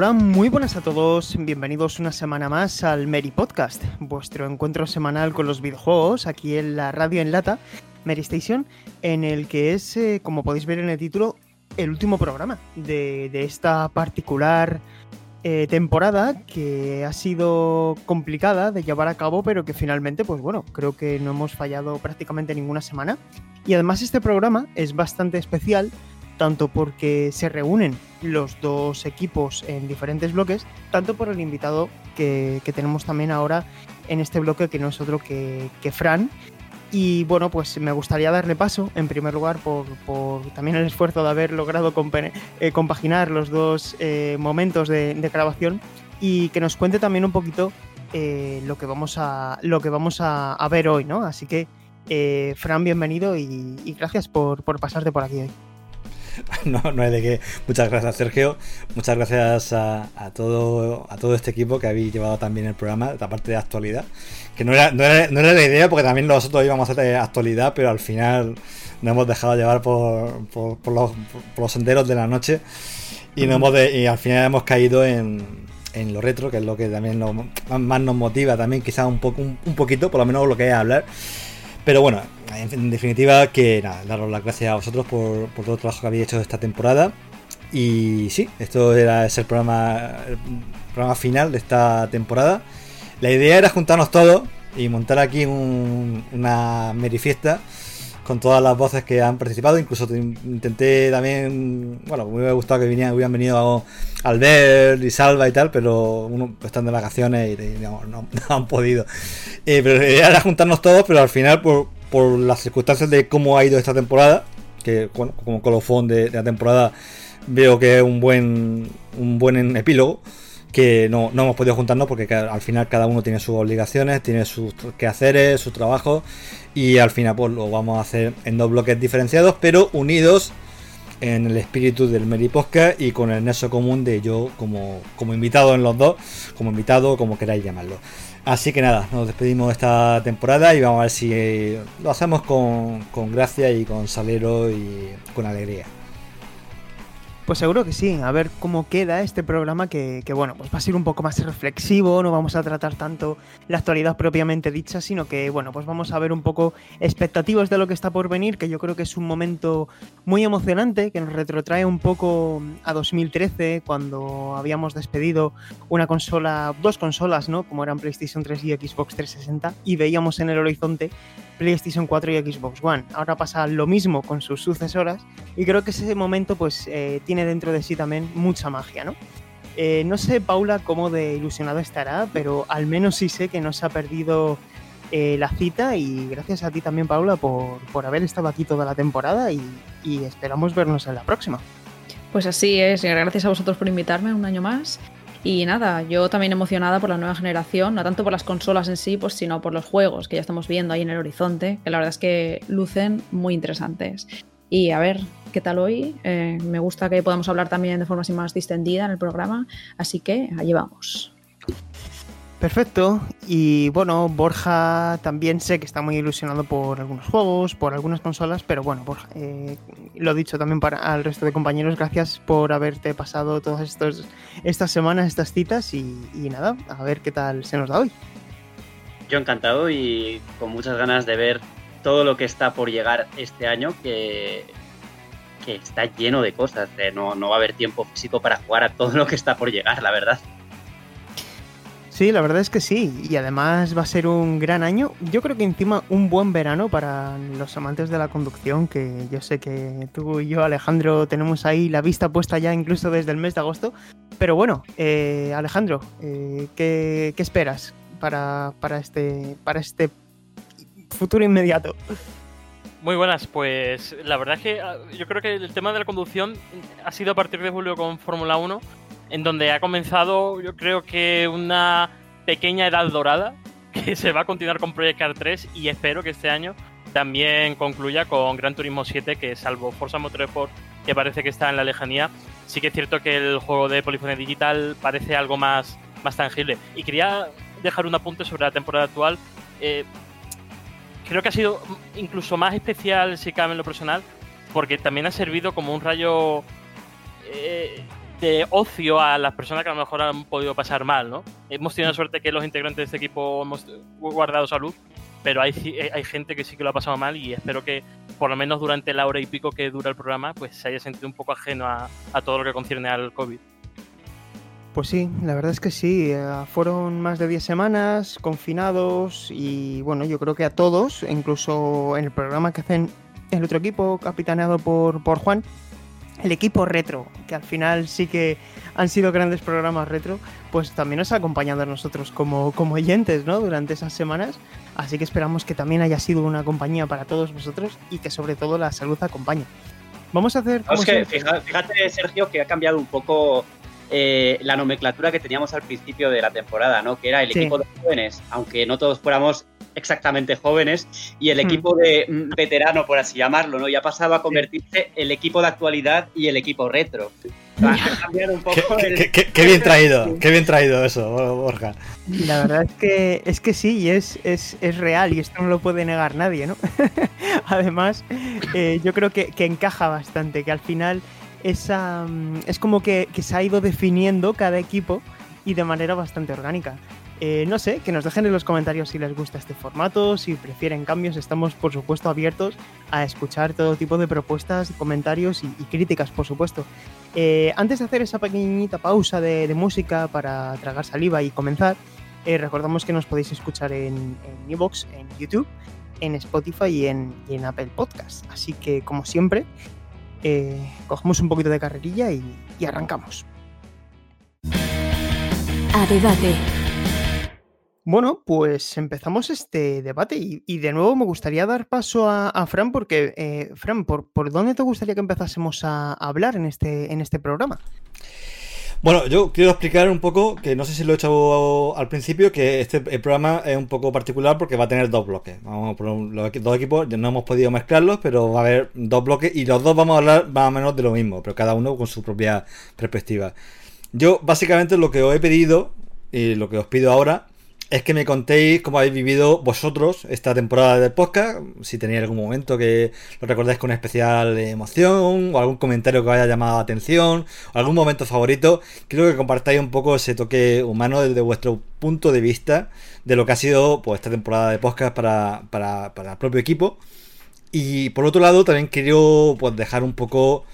Hola, muy buenas a todos, bienvenidos una semana más al Mary Podcast, vuestro encuentro semanal con los videojuegos aquí en la radio en lata, Mary Station, en el que es, eh, como podéis ver en el título, el último programa de, de esta particular eh, temporada que ha sido complicada de llevar a cabo, pero que finalmente, pues bueno, creo que no hemos fallado prácticamente ninguna semana. Y además este programa es bastante especial tanto porque se reúnen los dos equipos en diferentes bloques, tanto por el invitado que, que tenemos también ahora en este bloque, que no es otro que, que Fran. Y bueno, pues me gustaría darle paso, en primer lugar, por, por también el esfuerzo de haber logrado eh, compaginar los dos eh, momentos de, de grabación y que nos cuente también un poquito eh, lo que vamos a, lo que vamos a, a ver hoy, ¿no? Así que, eh, Fran, bienvenido y, y gracias por, por pasarte por aquí hoy. No, no hay de qué. Muchas gracias, Sergio. Muchas gracias a, a todo, a todo este equipo que habéis llevado también el programa, la parte de actualidad. Que no era, no era, no era la idea, porque también nosotros íbamos a hacer actualidad, pero al final nos hemos dejado llevar por, por, por los, por los senderos de la noche y, nos hemos de- y al final hemos caído en, en lo retro, que es lo que también nos- más nos motiva, también quizás un, poco, un, un poquito, por lo menos lo que es hablar. Pero bueno, en, definitiva, que nada, daros las gracias a vosotros por, todo el trabajo que habéis hecho esta temporada. Y sí, esto era es el programa, programa final de esta temporada. La idea era juntarnos todos y montar aquí un- una merifiesta con todas las voces que han participado. Incluso te- intenté también, bueno, me hubiera gustado que vinieran, hubieran venido Albert y Salva y tal, pero uno están de vacaciones y, no, han podido. Eh, pero era juntarnos todos, pero al final, por, por las circunstancias de cómo ha ido esta temporada, que bueno, como colofón de, de la temporada, veo que es un buen, un buen epílogo. Que no, no hemos podido juntarnos porque al final cada uno tiene sus obligaciones, tiene sus quehaceres, su trabajo y al final pues lo vamos a hacer en dos bloques diferenciados pero unidos en el espíritu del Mary Podcast y con el nexo común de yo como, como invitado en los dos, como invitado, como queráis llamarlo. Así que nada, nos despedimos de esta temporada y vamos a ver si eh, lo hacemos con, con gracia y con salero y con alegría. Pues seguro que sí, a ver cómo queda este programa que, bueno, pues va a ser un poco más reflexivo, no vamos a tratar tanto la actualidad propiamente dicha, sino que bueno, pues vamos a ver un poco expectativas de lo que está por venir, que yo creo que es un momento muy emocionante, que nos retrotrae un poco a 2013, cuando habíamos despedido una consola, dos consolas, ¿no? Como eran PlayStation 3 y Xbox 360, y veíamos en el horizonte PlayStation 4 y Xbox One. Ahora pasa lo mismo con sus sucesoras y creo que ese momento pues eh, tiene dentro de sí también mucha magia, ¿no? Eh, no sé, Paula, cómo de ilusionado estará, pero al menos sí sé que no se ha perdido eh, la cita y gracias a ti también, Paula, por, por haber estado aquí toda la temporada y, y esperamos vernos en la próxima. Pues así es, gracias a vosotros por invitarme un año más. Y nada, yo también emocionada por la nueva generación, no tanto por las consolas en sí, pues, sino por los juegos que ya estamos viendo ahí en el horizonte, que la verdad es que lucen muy interesantes. Y a ver, ¿qué tal hoy? Eh, me gusta que podamos hablar también de forma así más distendida en el programa, así que allí vamos. Perfecto. Y bueno, Borja también sé que está muy ilusionado por algunos juegos, por algunas consolas, pero bueno, Borja, eh, lo dicho también para al resto de compañeros, gracias por haberte pasado todas estos, estas semanas, estas citas y, nada, a ver qué tal se nos da hoy. Yo encantado y con muchas ganas de ver todo lo que está por llegar este año, que, que está lleno de cosas. eh, No, no va a haber tiempo físico para jugar a todo lo que está por llegar, la verdad. Sí, la verdad es que sí. Y además va a ser un gran año. Yo creo que encima un buen verano para los amantes de la conducción, que yo sé que tú y yo, Alejandro, tenemos ahí la vista puesta ya incluso desde el mes de agosto. Pero bueno, eh, Alejandro, eh, ¿qué, ¿qué, esperas para, para, este, para este futuro inmediato? Muy buenas, pues la verdad es que ah, yo creo que el tema de la conducción ha sido a partir de julio con Fórmula 1, en donde ha comenzado yo creo que una pequeña edad dorada que se va a continuar con Project Car 3 y espero que este año también concluya con Gran Turismo 7, que salvo Forza Motorsport, que parece que está en la lejanía, sí que es cierto que el juego de Polifonia Digital parece algo más, más tangible. Y quería dejar un apunte sobre la temporada actual. Eh, creo que ha sido incluso más especial, si cabe en lo personal, porque también ha servido como un rayo eh, de ocio a las personas que a lo mejor han podido pasar mal, ¿no? Hemos tenido la suerte que los integrantes de este equipo hemos guardado salud, pero hay, hay gente que sí que lo ha pasado mal y espero que por lo menos durante la hora y pico que dura el programa, pues se haya sentido un poco ajeno a, a todo lo que concierne al COVID. Pues sí, la verdad es que sí. Eh, fueron más de 10 semanas confinados y bueno, yo creo que a todos, incluso en el programa que hacen el otro equipo, capitaneado por, por Juan, el equipo retro, que al final sí que han sido grandes programas retro, pues también nos ha acompañado a nosotros como, como oyentes ¿no? durante esas semanas. Así que esperamos que también haya sido una compañía para todos vosotros y que sobre todo la salud acompañe. Vamos a hacer... es que, fíjate, Sergio, que ha cambiado un poco eh, la nomenclatura que teníamos al principio de la temporada, ¿no? Que era el equipo de jóvenes, aunque no todos fuéramos exactamente jóvenes, y el hmm. equipo de mm, veterano, por así llamarlo, ¿no? Ya pasaba a convertirse el equipo de actualidad y el equipo retro. qué, bien traído, qué bien traído eso, Borja. La verdad es que es que sí, y es, es, real, y esto no lo puede negar nadie, ¿no? Además, eh, yo creo que, encaja bastante, que al final esa, mm, es como que, se ha ido definiendo cada equipo y de manera bastante orgánica. Eh, no sé, que nos dejen en los comentarios si les gusta este formato, si prefieren cambios. Estamos, por supuesto, abiertos a escuchar todo tipo de propuestas, comentarios y, críticas, por supuesto. Eh, antes de hacer esa pequeñita pausa de, música para tragar saliva y comenzar, eh, recordamos que nos podéis escuchar en en, en, YouTube, en Spotify y en, y en Apple Podcast. Así que, como siempre, eh, cogemos un poquito de carrerilla y, arrancamos. A debate. Bueno, pues empezamos este debate y, de nuevo me gustaría dar paso a, Fran porque, eh, Fran, ¿por, ¿por, dónde te gustaría que empezásemos a hablar en este, en este programa? Bueno, yo quiero explicar un poco, que no sé si lo he hecho al principio, que este programa es un poco particular porque va a tener dos bloques. Vamos por los dos equipos, no hemos podido mezclarlos, pero va a haber dos bloques y los dos vamos a hablar más o menos de lo mismo, pero cada uno con su propia perspectiva. Yo básicamente lo que os he pedido y lo que os pido ahora es que me contéis cómo habéis vivido vosotros esta temporada del podcast, si tenéis algún momento que lo recordáis con especial emoción, o algún comentario que os haya llamado la atención, o algún momento favorito. Quiero que compartáis un poco ese toque humano desde vuestro punto de vista de lo que ha sido pues, esta temporada de podcast para, para, para el propio equipo. Y por otro lado, también quiero pues, dejar un poco.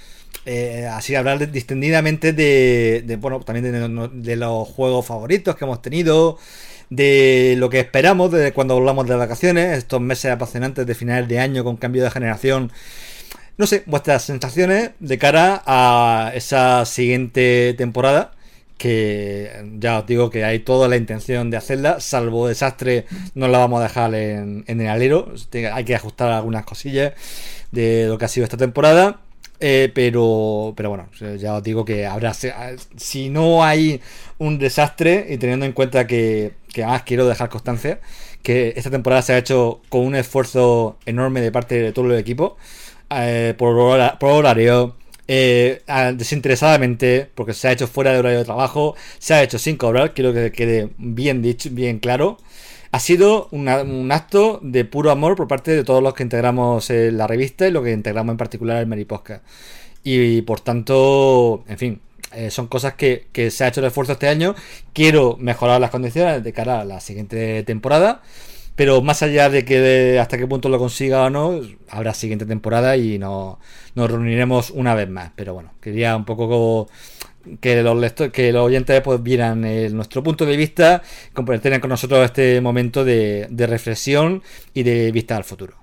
Eh, así hablar distendidamente de, bueno también de, de, los juegos favoritos que hemos tenido de lo que esperamos de cuando hablamos de vacaciones, estos meses apasionantes de finales de año con cambio de generación. No sé, vuestras sensaciones de cara a esa siguiente temporada. Que ya os digo que hay toda la intención de hacerla, salvo desastre, no la vamos a dejar en, en el alero. Hay que ajustar algunas cosillas de lo que ha sido esta temporada. Eh, pero, pero bueno, ya os digo que habrá. Si no hay un desastre, y teniendo en cuenta que, que además quiero dejar constancia, que esta temporada se ha hecho con un esfuerzo enorme de parte de todo el equipo, eh, por, horario, eh, desinteresadamente, porque se ha hecho fuera de horario de trabajo, se ha hecho sin cobrar, quiero que quede bien dicho, bien claro. Ha sido un acto de puro amor por parte de todos los que integramos eh, la revista y lo que integramos en particular el Mary Y por tanto, en fin, eh, son cosas que, se ha hecho el esfuerzo este año. Quiero mejorar las condiciones de cara a la siguiente temporada. Pero más allá de que hasta qué punto lo consiga o no, habrá siguiente temporada y no, nos reuniremos una vez más. Pero bueno, quería un poco que los que los oyentes pues vieran nuestro punto de vista, compartieran con nosotros este momento de, reflexión y de vista al futuro.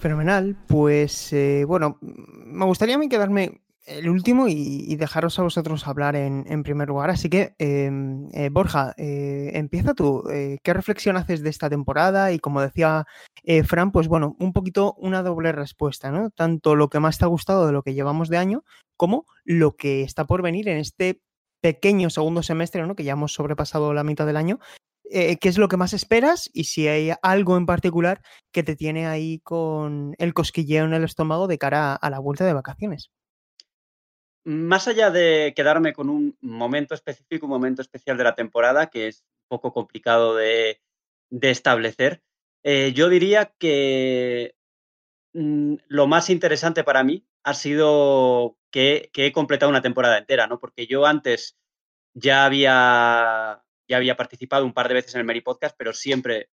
Fenomenal, pues eh, bueno, me gustaría a mí quedarme el último y, dejaros a vosotros hablar en, primer lugar. Así que, em, eh, Borja, eh, empieza tú. Eh, ¿Qué reflexión haces de esta temporada? Y como decía Fran, pues bueno, un poquito una doble respuesta, ¿no? Tanto lo que más te ha gustado de lo que llevamos de año, como lo que está por venir en este pequeño segundo semestre, ¿no? Que ya hemos sobrepasado la mitad del año. ¿Qué es lo que más esperas? Y si hay algo en particular que te tiene ahí con el cosquilleo en el estómago de cara a la vuelta de vacaciones más allá de quedarme con un momento específico, un momento especial de la temporada, que es poco complicado de, establecer, eh, yo diría que mm, lo más interesante para mí ha sido que, he completado una temporada entera, ¿no? Porque yo antes ya había, ya había participado un par de veces en el Mary Podcast, pero siempre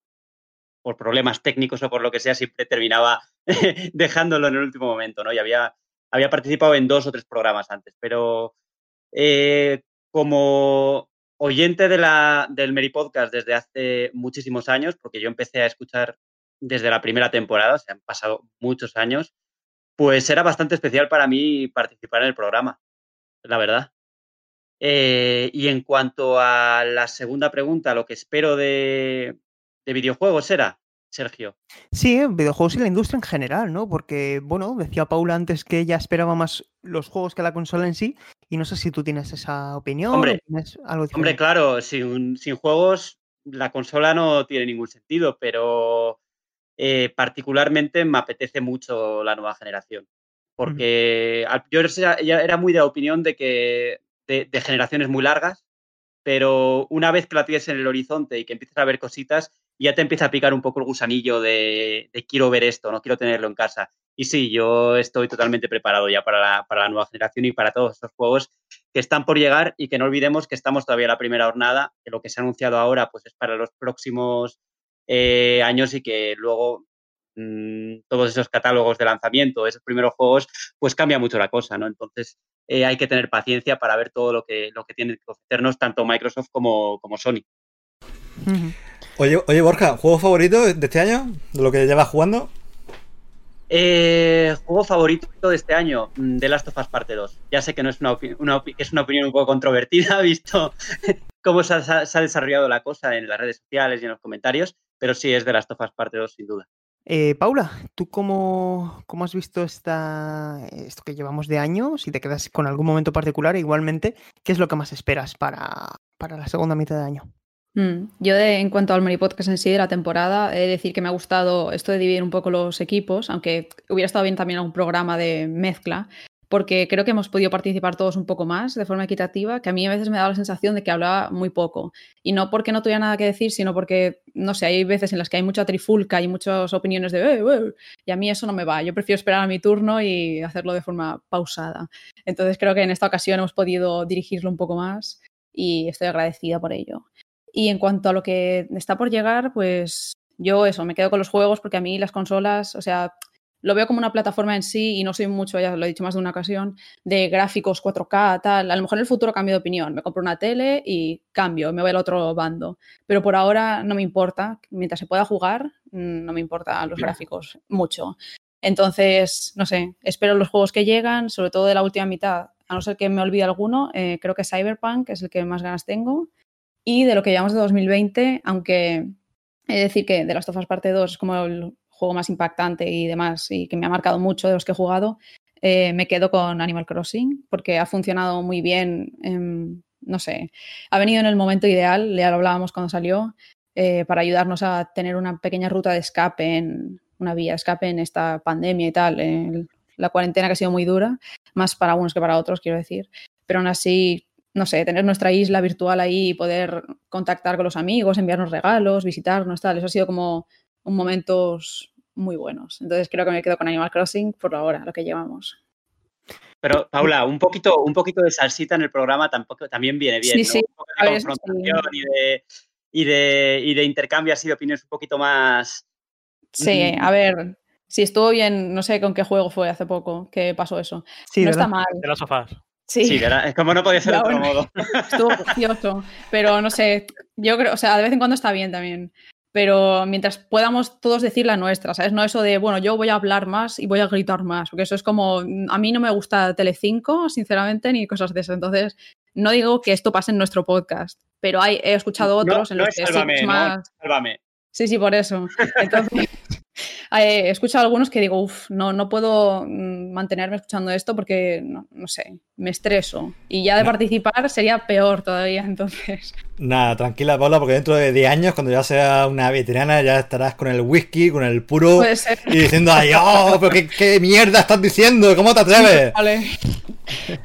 por problemas técnicos o por lo que sea, siempre terminaba dejándolo en el último momento, ¿no? Y había había participado en dos o tres programas antes, pero eh, como oyente del Mary Podcast desde hace muchísimos años, porque yo empecé a escuchar desde la primera temporada, o sea, han pasado muchos años, pues era bastante especial para mí participar en el programa, la verdad. Eh, y en cuanto a la segunda pregunta, lo que espero de, de videojuegos era, Sergio. Sí, videojuegos y la industria en general, ¿no? Porque, bueno, decía Paula antes que ella esperaba más los juegos que la consola en sí, y no sé si tú tienes esa opinión. Hombre, hombre claro, sin, sin, juegos la consola no tiene ningún sentido, pero eh, particularmente me apetece mucho la nueva generación. Porque yo era muy de la opinión de que de, de generaciones muy largas, pero una vez que la tienes en el horizonte y que empiezas a ver cositas, ya te empieza a picar un poco el gusanillo de, quiero ver esto, no quiero tenerlo en casa. Y sí, yo estoy totalmente preparado ya para la, para la nueva generación y para todos estos juegos que están por llegar y que no olvidemos que estamos todavía en la primera jornada, que lo que se ha anunciado ahora pues es para los próximos eh, años y que luego mm, todos esos catálogos de lanzamiento, esos primeros juegos, pues cambia mucho la cosa, ¿no? Entonces eh, hay que tener paciencia para ver todo lo que, lo que tiene que ofrecernos tanto Microsoft como, como Sony. Oye, oye, Borja, ¿juego favorito de este año? ¿De lo que llevas jugando? Eh, juego favorito de este año, mm, The Last of Us Parte 2. Ya sé que no es una, es una opinión un poco controvertida, visto cómo se ha, desarrollado la cosa en las redes sociales y en los comentarios, pero sí es The Last of Us Parte 2, sin duda. Eh, Paula, ¿tú cómo, cómo, has visto esta, esto que llevamos de año? Si te quedas con algún momento particular, igualmente, ¿qué es lo que más esperas para, para la segunda mitad de año? Mm, yo en cuanto al Mary Podcast en sí de la temporada, he de decir que me ha gustado esto de dividir un poco los equipos, aunque hubiera estado bien también algún programa de mezcla, porque creo que hemos podido participar todos un poco más de forma equitativa, que a mí a veces me da la sensación de que hablaba muy poco. Y no porque no tuviera nada que decir, sino porque, no sé, hay veces en las que hay mucha trifulca y muchas opiniones de, eh, eh", y a mí eso no me va. Yo prefiero esperar a mi turno y hacerlo de forma pausada. Entonces creo que en esta ocasión hemos podido dirigirlo un poco más y estoy agradecida por ello. Y en cuanto a lo que está por llegar, pues yo eso, me quedo con los juegos porque a mí las consolas, o sea, lo veo como una plataforma en sí y no soy mucho, ya lo he dicho más de una ocasión, de gráficos 4K, tal. A lo mejor en el futuro cambio de opinión. Me compro una tele y cambio, me voy al otro bando. Pero por ahora no me importa. Mientras se pueda jugar, mm, no me importan los gráficos mucho. Entonces, no sé, espero los juegos que llegan, sobre todo de la última mitad. A no ser que me olvide alguno, eh, creo que Cyberpunk es el que más ganas tengo. Y de lo que llevamos de 2020, aunque he de decir que de las Tofas Parte 2 es como el juego más impactante y demás, y que me ha marcado mucho de los que he jugado, eh, me quedo con Animal Crossing, porque ha funcionado muy bien, no sé, ha venido en el momento ideal, ya lo hablábamos cuando salió, eh, para ayudarnos a tener una pequeña ruta de escape, en, una vía de escape en esta pandemia y tal, la cuarentena que ha sido muy dura, más para unos que para otros, quiero decir, pero aún así no sé, tener nuestra isla virtual ahí y poder contactar con los amigos, enviarnos regalos, visitarnos, tal. Eso ha sido como un momentos muy buenos. Entonces creo que me quedo con Animal Crossing por ahora, lo que llevamos. Pero, Paula, un poquito, un poquito de salsita en el programa tampoco, también viene bien. Sí, sí. Un poco de confrontación y, de, y, de, y de intercambio así de opiniones un poquito más. Sí, a ver, si estuvo bien, no sé con qué juego fue hace poco que pasó eso. Sí, no está mal. De las sofás. Sí, es como no podía ser de otro modo. Estuvo precioso, pero no sé, yo creo, o sea, de vez en cuando está bien también. pero mientras podamos todos decir la nuestra, ¿sabes? No eso de, bueno, yo voy a hablar más y voy a gritar más, porque eso es como, a mí no me gusta Telecinco, sinceramente, ni cosas de eso. Entonces, no digo que esto pase en nuestro podcast, pero hay, he escuchado otros en los que sí, más... sálvame. Sí, sí, por eso. Entonces, he escuchado algunos que digo, uff, no, no puedo mm, mantenerme escuchando esto porque, no, sé, me estreso. Y ya de participar sería peor todavía, entonces. Nada, tranquila, Paula, porque dentro de 10 años, cuando ya sea una veterana, ya estarás con el whisky, con el puro. Y diciendo, ay, oh, pero qué, mierda estás diciendo, ¿cómo te atreves? Vale.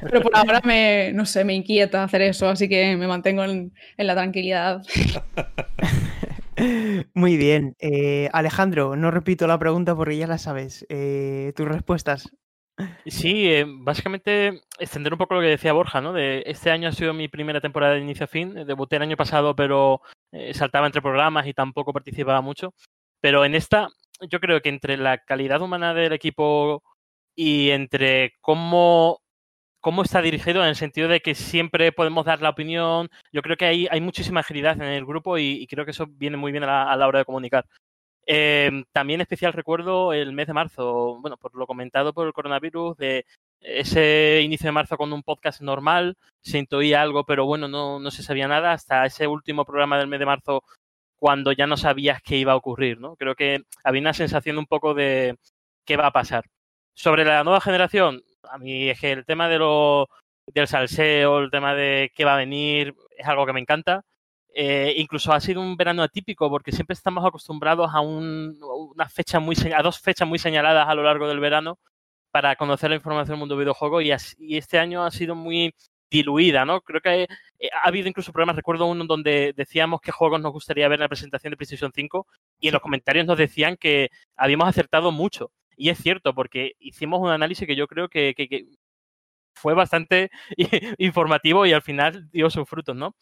Pero por ahora me, no sé, me inquieta hacer eso, así que me mantengo en, en la tranquilidad. Muy bien. Eh, Alejandro, no repito la pregunta porque ya la sabes. Eh, ¿Tus respuestas? Sí, eh, básicamente extender un poco lo que decía Borja, ¿no? Este año ha sido mi primera temporada de inicio a fin. Debuté el año pasado, pero saltaba entre programas y tampoco participaba mucho. Pero en esta, yo creo que entre la calidad humana del equipo y entre cómo cómo está dirigido en el sentido de que siempre podemos dar la opinión. Yo creo que hay, muchísima agilidad en el grupo y, creo que eso viene muy bien a la, hora de comunicar. Em, también especial recuerdo el mes de marzo, bueno, por lo comentado por el coronavirus, de ese inicio de marzo con un podcast normal, se intuía algo, pero bueno, no, no se sabía nada, hasta ese último programa del mes de marzo, cuando ya no sabías qué iba a ocurrir, ¿no? Creo que había una sensación un poco de qué va a pasar. Sobre la nueva generación, a mí es que el tema de lo, del salseo, el tema de qué va a venir, es algo que me encanta. Eh, incluso ha sido un verano atípico porque siempre estamos acostumbrados a una fecha muy a dos fechas muy señaladas a lo largo del verano para conocer la información del mundo videojuego y, y este año ha sido muy diluida, ¿no? Creo que eh, ha habido incluso problemas, recuerdo uno donde decíamos qué juegos nos gustaría ver en la presentación de PlayStation 5 y en los comentarios nos decían que habíamos acertado mucho. Y es cierto, porque hicimos un análisis que yo creo que, fue bastante informativo y al final dio sus frutos, ¿no?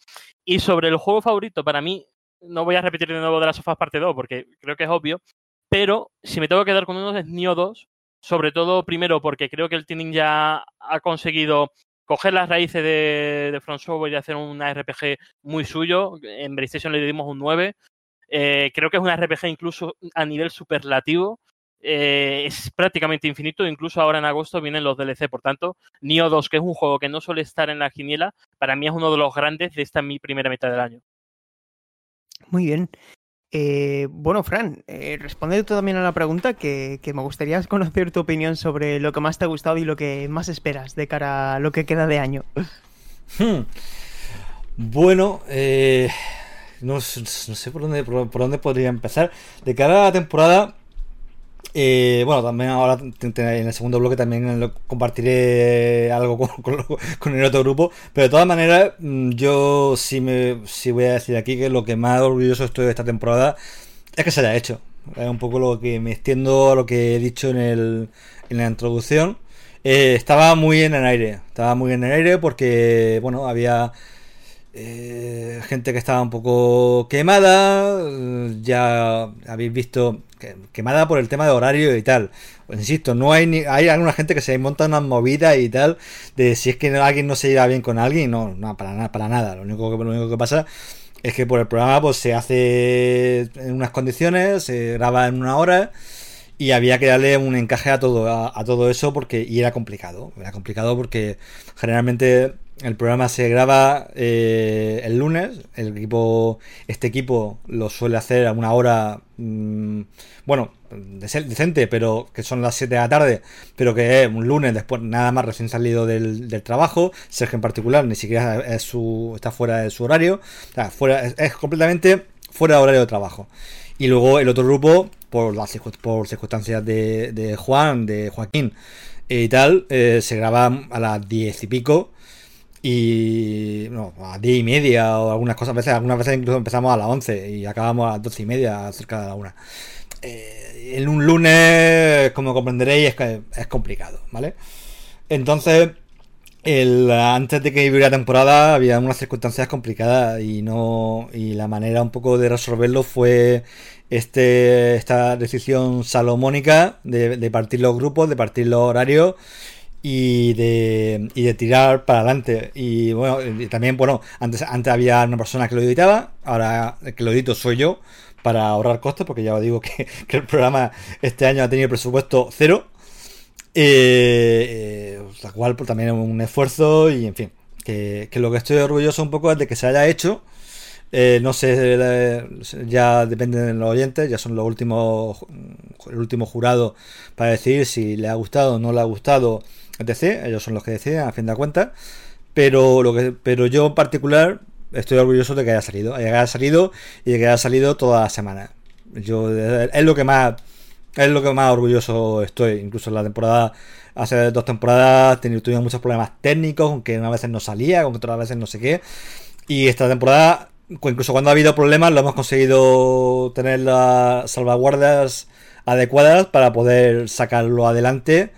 Y sobre el juego favorito, para mí, no voy a repetir de nuevo de las sofás parte 2 porque creo que es obvio, pero si me tengo que quedar con uno es Nioh 2, sobre todo primero porque creo que el Tuning ya ha conseguido coger las raíces de, de Software y hacer un RPG muy suyo. En PlayStation le dimos un 9. Eh, creo que es un RPG incluso a nivel superlativo. Eh, es prácticamente infinito, incluso ahora en agosto vienen los DLC, por tanto, Nioh 2, que es un juego que no suele estar en la quiniela, para mí es uno de los grandes de esta mi primera mitad del año. Muy bien. Eh, bueno, Fran, eh, responde tú también a la pregunta que, me gustaría conocer tu opinión sobre lo que más te ha gustado y lo que más esperas de cara a lo que queda de año. Hmm. Bueno, no, sé por dónde, por dónde podría empezar. De cara a la temporada, eh, bueno, también ahora en el segundo bloque también compartiré algo con, el otro grupo, pero de todas maneras mm, yo sí, me, sí voy a decir aquí que lo que más orgulloso estoy de esta temporada es que se haya hecho. Es un poco lo que me extiendo a lo que he dicho en, el, en la introducción. Eh, estaba muy en el aire, estaba muy en el aire porque, bueno, había eh, gente que estaba un poco quemada, ya habéis visto quemada por el tema de horario y tal. Pues insisto, no hay ni, hay alguna gente que se monta unas movidas y tal de si es que alguien no se lleva bien con alguien, no, no para nada, para nada. Lo único que lo único que pasa es que por el programa pues se hace en unas condiciones, se graba en una hora y había que darle un encaje a todo a, todo eso porque y era complicado, era complicado porque generalmente el programa se graba eh, el lunes. El equipo, este equipo lo suele hacer a una hora, mm, bueno, decente, pero que son las 7 de la tarde, pero que es un lunes después, nada más recién salido del, trabajo. Sergio en particular ni siquiera es su, está fuera de su horario, fuera, es, completamente fuera de horario de trabajo. Y luego el otro grupo, por las por circunstancias de, Juan, de Joaquín y tal, eh, se graba a las 10 y pico y no, a 10 y media o algunas cosas, veces, algunas veces incluso empezamos a las 11 y acabamos a las 12 y media, cerca de la una. Eh, en un lunes, como comprenderéis, es, es complicado, ¿vale? Entonces, el, antes de que hubiera temporada había unas circunstancias complicadas y no y la manera un poco de resolverlo fue este esta decisión salomónica de, de partir los grupos, de partir los horarios y de, y de tirar para adelante. Y bueno, y también, bueno, antes, antes había una persona que lo editaba, ahora que lo edito soy yo, para ahorrar costes, porque ya os digo que, que el programa este año ha tenido presupuesto cero. Eh, eh, la cual pues, también es un esfuerzo y en fin, que, que lo que estoy orgulloso un poco es de que se haya hecho. Eh, no sé, ya depende de los oyentes, ya son los últimos, el último jurado para decir si le ha gustado o no le ha gustado, Ellos son los que deciden, a fin de cuentas. Pero, lo que, pero yo en particular estoy orgulloso de que haya salido, que haya salido y de que haya salido toda la semana. Yo, es lo que más es lo que más orgulloso estoy. Incluso en la temporada, hace dos temporadas, tuvimos muchos problemas técnicos, aunque unas veces no salía, aunque otras veces no sé qué. Y esta temporada, incluso cuando ha habido problemas, lo hemos conseguido tener las salvaguardas adecuadas para poder sacarlo adelante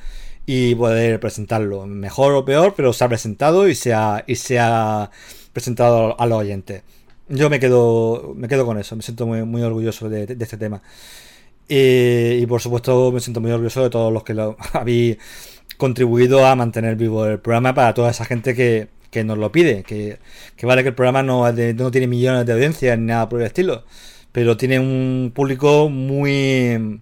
y poder presentarlo. Mejor o peor, pero se ha presentado y se ha, y se ha presentado a los oyentes. Yo me quedo, me quedo con eso, me siento muy, muy orgulloso de, este tema. Y, y, por supuesto me siento muy orgulloso de todos los que lo habéis contribuido a mantener vivo el programa para toda esa gente que, que nos lo pide. Que, que, vale que el programa no, no tiene millones de audiencias ni nada por el estilo, pero tiene un público muy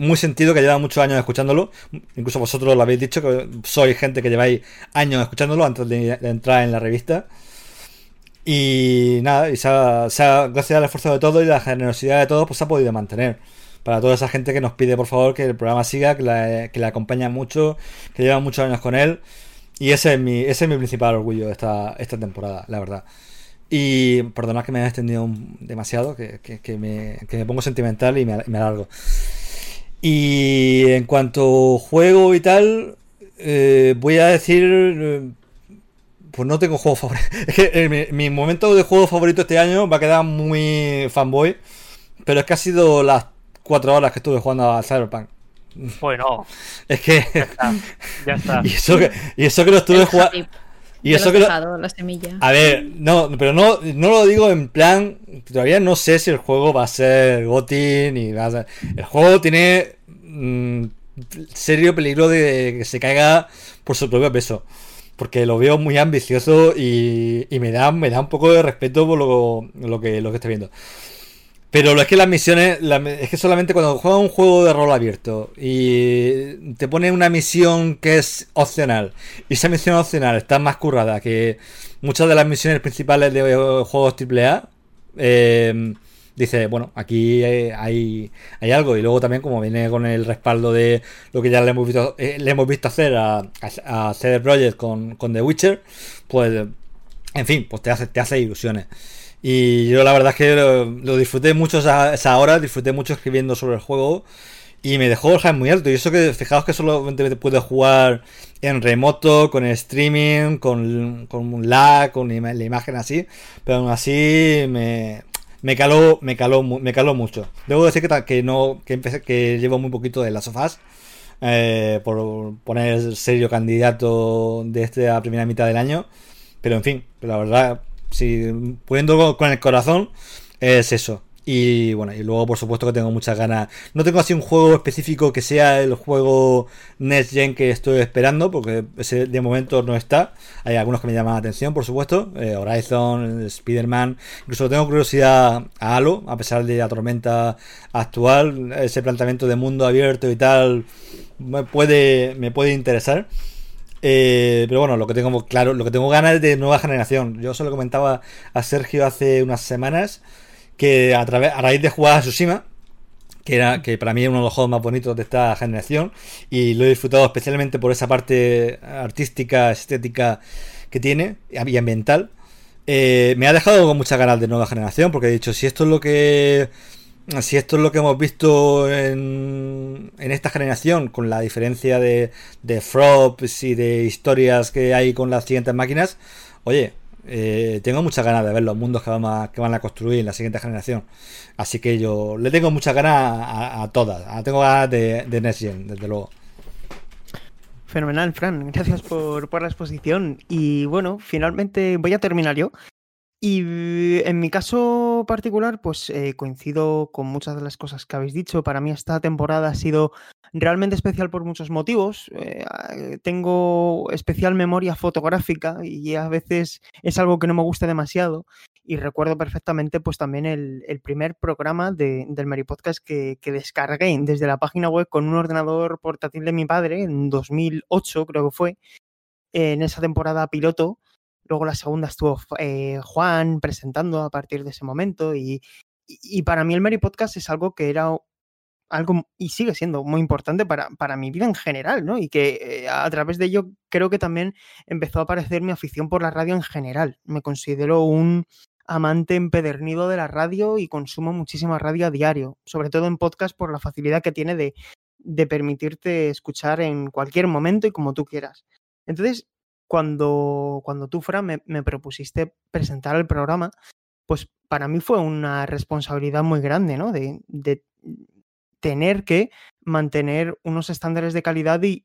muy sentido que lleva muchos años escuchándolo. Incluso vosotros lo habéis dicho, que sois gente que lleváis años escuchándolo antes de, entrar en la revista. Y nada, y se ha, se ha, gracias al esfuerzo de todos y la generosidad de todos, pues se ha podido mantener para toda esa gente que nos pide por favor que el programa siga, que la, que la acompaña mucho, que lleva muchos años con él. Y ese es mi, ese es mi principal orgullo de esta, esta temporada, la verdad. Y perdonad que me haya extendido demasiado, que, que, que, me, que, me, pongo sentimental y me, me, alargo. Y en cuanto juego y tal, eh, voy a decir... Pues no tengo juego favorito. Es que eh, mi, mi momento de juego favorito este año va a quedar muy fanboy. Pero es que ha sido las cuatro horas que estuve jugando a Cyberpunk. Bueno, es que. Ya está. Ya está. y, eso que, y eso que lo estuve jugando. Y eso que lo... la semilla. A ver, no, pero no, no lo digo en plan. Todavía no sé si el juego va a ser GOTY ni va a ser. El juego tiene mmm, serio peligro de que se caiga por su propio peso. Porque lo veo muy ambicioso y, y me, da, me da un poco de respeto por lo, lo, que, lo que estoy viendo. Pero es que las misiones, es que solamente cuando juegas un juego de rol abierto y te pone una misión que es opcional, y esa misión opcional está más currada que muchas de las misiones principales de juegos AAA, eh, dice, bueno, aquí hay, hay algo. Y luego también, como viene con el respaldo de lo que ya le hemos visto, eh, le hemos visto hacer a, a, a CD Projekt con, con The Witcher, pues, en fin, pues te hace, te hace ilusiones. Y yo la verdad es que lo, disfruté mucho esa, esa, hora, disfruté mucho escribiendo sobre el juego. Y me dejó el muy alto. Y eso que, fijaos que solamente puedo jugar en remoto, con streaming, con, con un lag, con la imagen así. Pero aún así me, me caló, me caló, me caló mucho. Debo decir que, que no, que empecé, que llevo muy poquito de las sofás. Eh, por poner serio candidato de esta primera mitad del año. Pero en fin, la verdad, si pudiendo con el corazón, es eso. Y bueno, y luego por supuesto que tengo muchas ganas. No tengo así un juego específico que sea el juego Next Gen que estoy esperando, porque ese de momento no está. Hay algunos que me llaman la atención, por supuesto. Eh, Horizon, Spider-Man. Incluso tengo curiosidad a Halo, a pesar de la tormenta actual. Ese planteamiento de mundo abierto y tal me puede, me puede interesar. Eh, pero bueno, lo que tengo claro, lo que tengo ganas es de nueva generación. Yo se lo comentaba a Sergio hace unas semanas que a, través, a raíz de jugar a Tsushima, que era que para mí es uno de los juegos más bonitos de esta generación y lo he disfrutado especialmente por esa parte artística, estética que tiene y ambiental. Eh, me ha dejado con muchas ganas de nueva generación porque he dicho si esto es lo que si esto es lo que hemos visto en, en esta generación, con la diferencia de, de Frops y de historias que hay con las siguientes máquinas, oye, eh, tengo muchas ganas de ver los mundos que van, a, que van a construir en la siguiente generación. Así que yo le tengo muchas ganas a, todas. Tengo ganas de, de Next desde luego. Fenomenal, Fran. Gracias por, por la exposición. Y bueno, finalmente voy a terminar yo. Y en mi caso particular, pues eh, coincido con muchas de las cosas que habéis dicho. Para mí esta temporada ha sido realmente especial por muchos motivos. Eh, tengo especial memoria fotográfica y a veces es algo que no me gusta demasiado. Y recuerdo perfectamente pues también el, primer programa de, del Mary Podcast que, que, descargué desde la página web con un ordenador portátil de mi padre en 2008 creo que fue, en esa temporada piloto. Luego la segunda estuvo eh, Juan presentando a partir de ese momento y, y para mí el Mary Podcast es algo que era algo y sigue siendo muy importante para, para mi vida en general, ¿no? Y que eh, a través de ello creo que también empezó a aparecer mi afición por la radio en general. Me considero un amante empedernido de la radio y consumo muchísima radio a diario, sobre todo en podcast por la facilidad que tiene de, de permitirte escuchar en cualquier momento y como tú quieras. Entonces, cuando, cuando tú, Fran, me, propusiste presentar el programa, pues para mí fue una responsabilidad muy grande, ¿no? De, tener que mantener unos estándares de calidad y,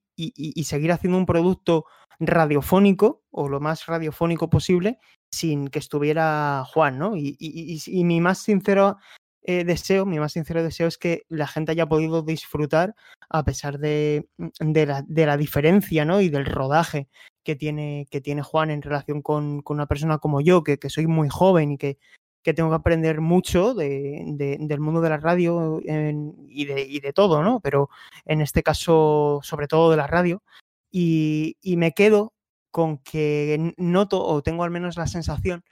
seguir haciendo un producto radiofónico o lo más radiofónico posible sin que estuviera Juan, ¿no? Y, y mi más sincero eh, deseo, mi más sincero deseo es que la gente haya podido disfrutar a pesar de, la, de la, diferencia, ¿no? Y del rodaje que tiene, que tiene Juan en relación con, con una persona como yo, que, soy muy joven y que que tengo que aprender mucho de, de, del mundo de la radio en, y, de, y, de, todo, ¿no? Pero en este caso, sobre todo de la radio. Y, y, me quedo con que noto, o tengo al menos la sensación,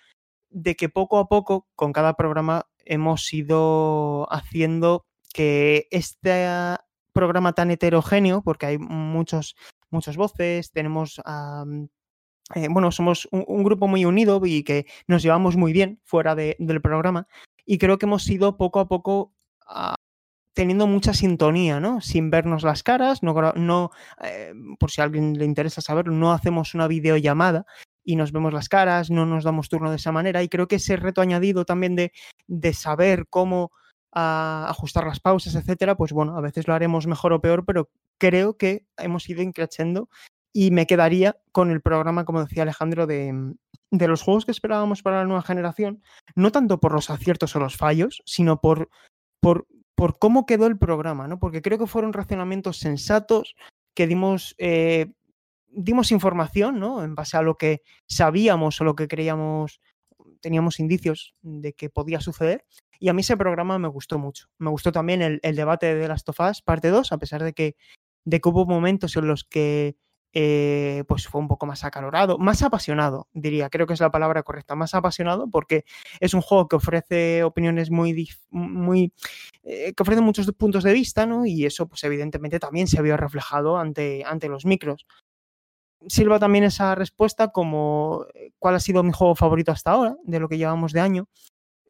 de que poco a poco, con cada programa, hemos ido haciendo que este programa tan heterogéneo, porque hay muchos, muchas voces, tenemos um, bueno, somos un, un, grupo muy unido y que nos llevamos muy bien fuera de, del programa y creo que hemos ido poco a poco uh, teniendo mucha sintonía, ¿no? Sin vernos las caras, no, no eh, por si a alguien le interesa saberlo, no hacemos una videollamada y nos vemos las caras, no nos damos turno de esa manera y creo que ese reto añadido también de, de saber cómo uh, ajustar las pausas, etcétera, pues bueno, a veces lo haremos mejor o peor, pero creo que hemos ido increciendo y me quedaría con el programa, como decía Alejandro, de, de, los juegos que esperábamos para la nueva generación, no tanto por los aciertos o los fallos, sino por, por, por cómo quedó el programa, ¿no? Porque creo que fueron razonamientos sensatos, que dimos, eh, dimos información, ¿no? En base a lo que sabíamos o lo que creíamos, teníamos indicios de que podía suceder. Y a mí ese programa me gustó mucho. Me gustó también el, el debate de las Tofás, parte 2, a pesar de que, de que hubo momentos en los que eh, pues fue un poco más acalorado, más apasionado, diría, creo que es la palabra correcta, más apasionado porque es un juego que ofrece opiniones muy, muy eh, que ofrece muchos puntos de vista, ¿no? Y eso, pues evidentemente también se vio reflejado ante, ante los micros. Sirva también esa respuesta como eh, cuál ha sido mi juego favorito hasta ahora, de lo que llevamos de año.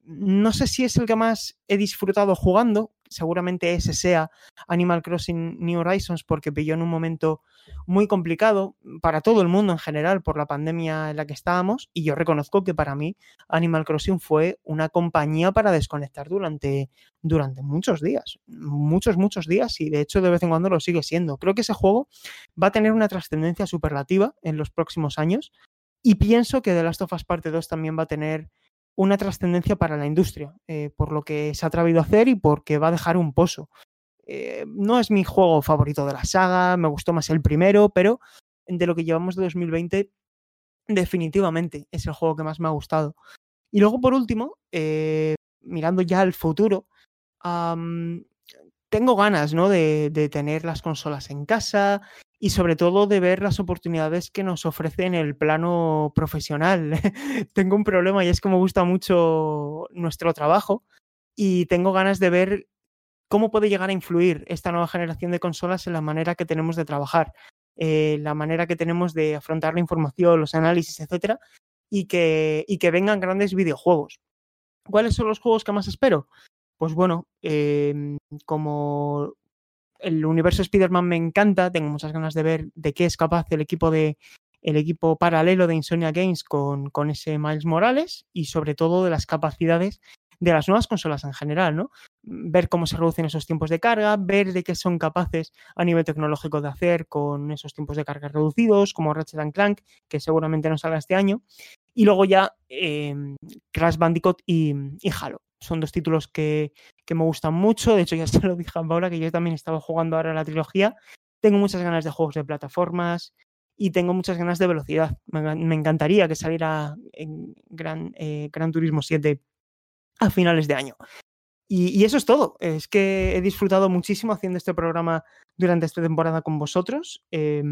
No sé si es el que más he disfrutado jugando, seguramente ese sea Animal Crossing New Horizons porque pilló en un momento muy complicado para todo el mundo en general por la pandemia en la que estábamos y yo reconozco que para mí Animal Crossing fue una compañía para desconectar durante, durante muchos días, muchos, muchos días y de hecho de vez en cuando lo sigue siendo. Creo que ese juego va a tener una trascendencia superlativa en los próximos años y pienso que The Last of Us Parte 2 también va a tener una trascendencia para la industria, eh, por lo que se ha atrevido a hacer y porque va a dejar un pozo. Eh, no es mi juego favorito de la saga, me gustó más el primero, pero de lo que llevamos de 2020, definitivamente es el juego que más me ha gustado. Y luego, por último, eh, mirando ya al futuro, tengo ganas ¿no? de, tener las consolas en casa y sobre todo de ver las oportunidades que nos ofrece en el plano profesional. tengo un problema y es que me gusta mucho nuestro trabajo y tengo ganas de ver cómo puede llegar a influir esta nueva generación de consolas en la manera que tenemos de trabajar, eh, la manera que tenemos de afrontar la información, los análisis, etcétera, y que, y que vengan grandes videojuegos. ¿Cuáles son los juegos que más espero? Pues bueno, eh, como el universo Spider-Man me encanta, tengo muchas ganas de ver de qué es capaz el equipo de el equipo paralelo de Insomnia Games con, con ese Miles Morales y sobre todo de las capacidades de las nuevas consolas en general, ¿no? Ver cómo se reducen esos tiempos de carga, ver de qué son capaces a nivel tecnológico de hacer con esos tiempos de carga reducidos, como Ratchet Clank, que seguramente no salga este año. Y luego ya eh, Crash Bandicoot y, y Halo. Son dos títulos que, que me gustan mucho. De hecho, ya se lo dije a Paula que yo también estaba jugando ahora la trilogía. Tengo muchas ganas de juegos de plataformas y tengo muchas ganas de velocidad. Me, encantaría que saliera Gran, eh, Gran Turismo 7 a finales de año. Y, eso es todo. Es que he disfrutado muchísimo haciendo este programa durante esta temporada con vosotros. Eh,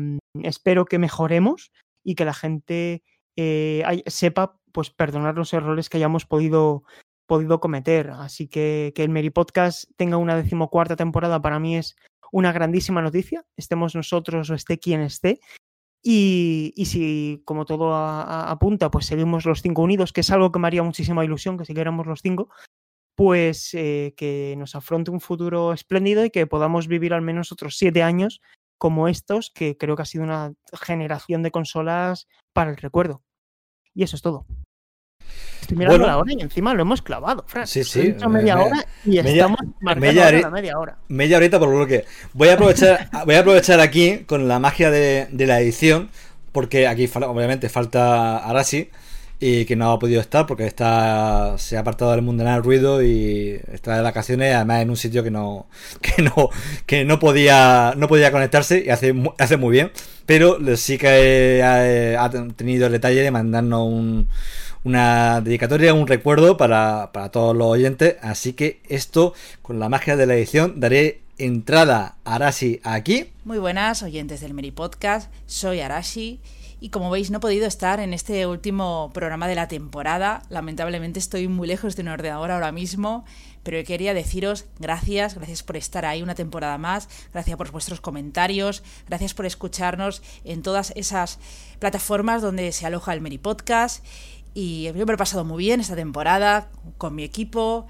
espero que mejoremos y que la gente eh, sepa pues perdonar los errores que hayamos podido, podido cometer. Así que que el Meri Podcast tenga una decimocuarta temporada para mí es una grandísima noticia, estemos nosotros o esté quien esté. Y, y si, como todo apunta, pues seguimos los cinco unidos, que es algo que me haría muchísima ilusión que siguiéramos los cinco, pues eh, que nos afronte un futuro espléndido y que podamos vivir al menos otros siete años como estos, que creo que ha sido una generación de consolas para el recuerdo. Y eso es todo. Estoy mirando bueno, la hora y encima lo hemos clavado, Fran. Sí, sí. media me, hora y media, estamos marcando media, la media hora. Media horita por bloque. Voy a aprovechar, voy a aprovechar aquí con la magia de, de la edición, porque aquí obviamente falta Arashi y que no ha podido estar porque está se ha apartado del mundanal ruido y está de vacaciones además en un sitio que no que no que no podía no podía conectarse y hace hace muy bien pero sí que ha, ha tenido el detalle de mandarnos un, una dedicatoria un recuerdo para, para todos los oyentes así que esto con la magia de la edición daré entrada a Arashi aquí muy buenas oyentes del Meri Podcast soy Arashi y como veis no he podido estar en este último programa de la temporada. Lamentablemente estoy muy lejos de un ordenador ahora mismo, pero quería deciros gracias, gracias por estar ahí una temporada más, gracias por vuestros comentarios, gracias por escucharnos en todas esas plataformas donde se aloja el Meri Podcast. Y yo me he pasado muy bien esta temporada con mi equipo.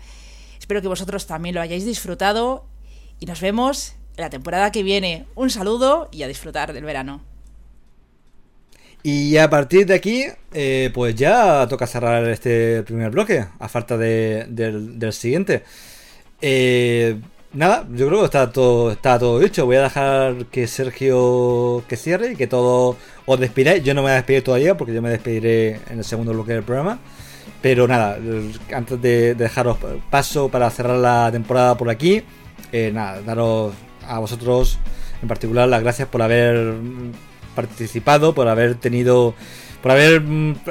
Espero que vosotros también lo hayáis disfrutado y nos vemos en la temporada que viene. Un saludo y a disfrutar del verano. Y a partir de aquí, eh, pues ya toca cerrar este primer bloque, a falta de, del, siguiente. Eh, nada, yo creo que está todo, está todo dicho. Voy a dejar que Sergio que cierre y que todos os despidáis. Yo no me voy a despedir todavía porque yo me despediré en el segundo bloque del programa. Pero nada, antes de, de dejaros paso para cerrar la temporada por aquí, eh, nada, daros a vosotros en particular las gracias por haber participado, por haber tenido, por haber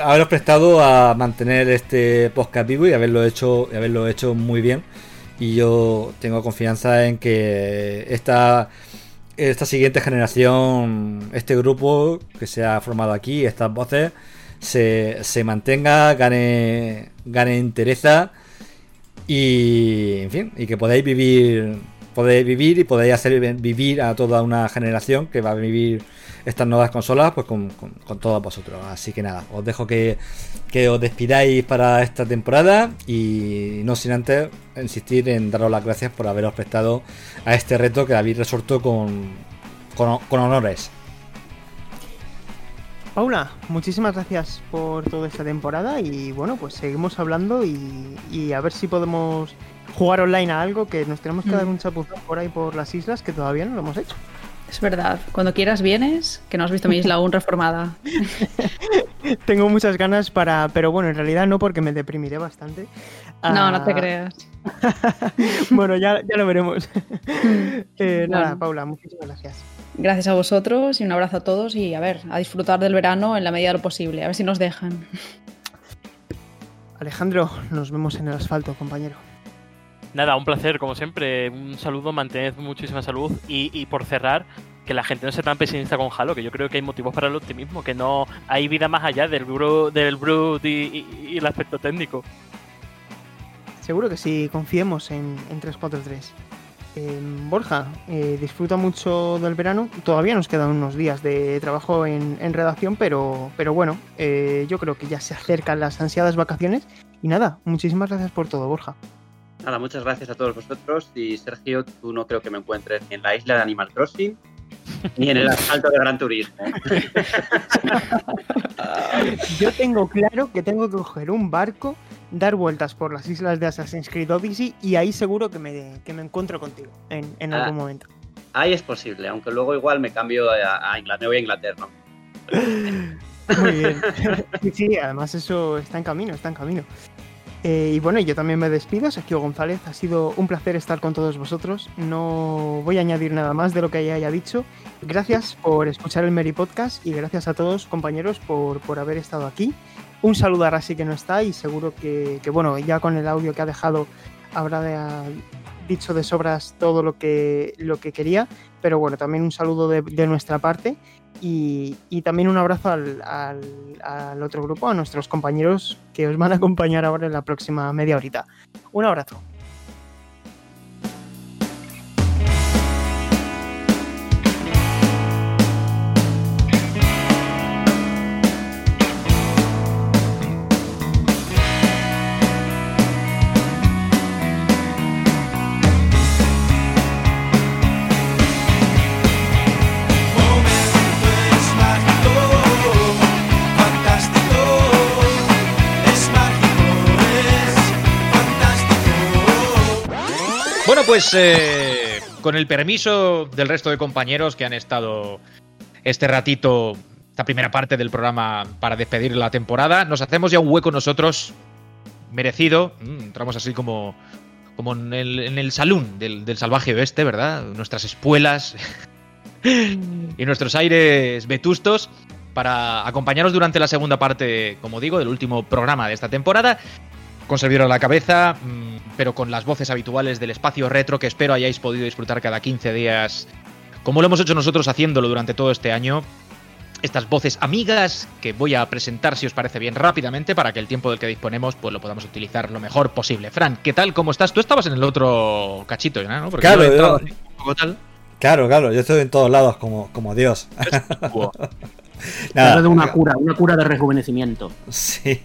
haberos prestado a mantener este podcast vivo y haberlo hecho, y haberlo hecho muy bien. Y yo tengo confianza en que esta, esta siguiente generación, este grupo que se ha formado aquí, estas voces, se, se mantenga, gane, gane entereza y, en fin, y que podáis vivir, podéis vivir y podáis hacer vivir a toda una generación que va a vivir estas nuevas consolas pues con, con, con, todos vosotros. Así que nada, os dejo que, que, os despidáis para esta temporada y no sin antes insistir en daros las gracias por haberos prestado a este reto que habéis resuelto con, con, con honores. Paula, muchísimas gracias por toda esta temporada y bueno, pues seguimos hablando y, y a ver si podemos jugar online a algo que nos tenemos que dar un chapuzón por ahí por las islas que todavía no lo hemos hecho. Es verdad. Cuando quieras vienes, que no has visto mi isla aún reformada. Tengo muchas ganas para... Pero bueno, en realidad no porque me deprimiré bastante. No, uh... no te creas. bueno, ya, ya, lo veremos. eh, nada. Paula, muchísimas gracias. Gracias a vosotros y un abrazo a todos y a ver, a disfrutar del verano en la medida de lo posible. A ver si nos dejan. Alejandro, nos vemos en el asfalto, compañero. Nada, un placer, como siempre. Un saludo, mantened muchísima salud. Y, por cerrar, que la gente no sea tan pesimista con Halo, que yo creo que hay motivos para el optimismo, que no hay vida más allá del Brood, del brood y, el aspecto técnico. Seguro que sí, confiemos en, en 343. Eh, Borja, disfruta mucho del verano. Todavía nos quedan unos días de trabajo en, en redacción, pero, pero bueno, eh, yo creo que ya se acercan las ansiadas vacaciones. Y nada, muchísimas gracias por todo, Borja. Nada, muchas gracias a todos vosotros y Sergio, tú no creo que me encuentres ni en la isla de Animal Crossing ni en el asfalto de Gran Turismo. Yo tengo claro que tengo que coger un barco, dar vueltas por las islas de Assassin's Creed Odyssey y ahí seguro que me, que me encuentro contigo en, en algún ah, momento. Ahí es posible, aunque luego igual me cambio a, a Inglaterra, me voy a Inglaterra. ¿no? Muy bien. Sí, sí, además eso está en camino, está en camino. Eh, y bueno, yo también me despido, Sergio González. Ha sido un placer estar con todos vosotros. No voy a añadir nada más de lo que ya haya dicho. Gracias por escuchar el Meri Podcast y gracias a todos, compañeros, por, por haber estado aquí. Un saludo a Rasi que no está y seguro que, que, bueno, ya con el audio que ha dejado habrá dicho de sobras todo lo que, lo que quería. Pero bueno, también un saludo de, de nuestra parte y, y, también un abrazo al, al, al, otro grupo, a nuestros compañeros que os van a acompañar ahora en la próxima media horita. Un abrazo. Pues eh, con el permiso del resto de compañeros que han estado este ratito, esta primera parte del programa para despedir la temporada, nos hacemos ya un hueco nosotros, merecido. Mm, entramos así como, como en, el, salón del, del, salvaje oeste, ¿verdad? Nuestras espuelas y nuestros aires vetustos para acompañaros durante la segunda parte, como digo, del último programa de esta temporada con servidor a la cabeza, pero con las voces habituales del espacio retro que espero hayáis podido disfrutar cada 15 días, como lo hemos hecho nosotros haciéndolo durante todo este año. Estas voces amigas que voy a presentar, si os parece bien, rápidamente para que el tiempo del que disponemos pues lo podamos utilizar lo mejor posible. Fran, ¿qué tal? ¿Cómo estás? Tú estabas en el otro cachito, ¿no? Porque claro, yo yo... Tal. claro, claro, yo estoy en todos lados como, como Dios. Nada, de una cura, una cura de rejuvenecimiento. Sí.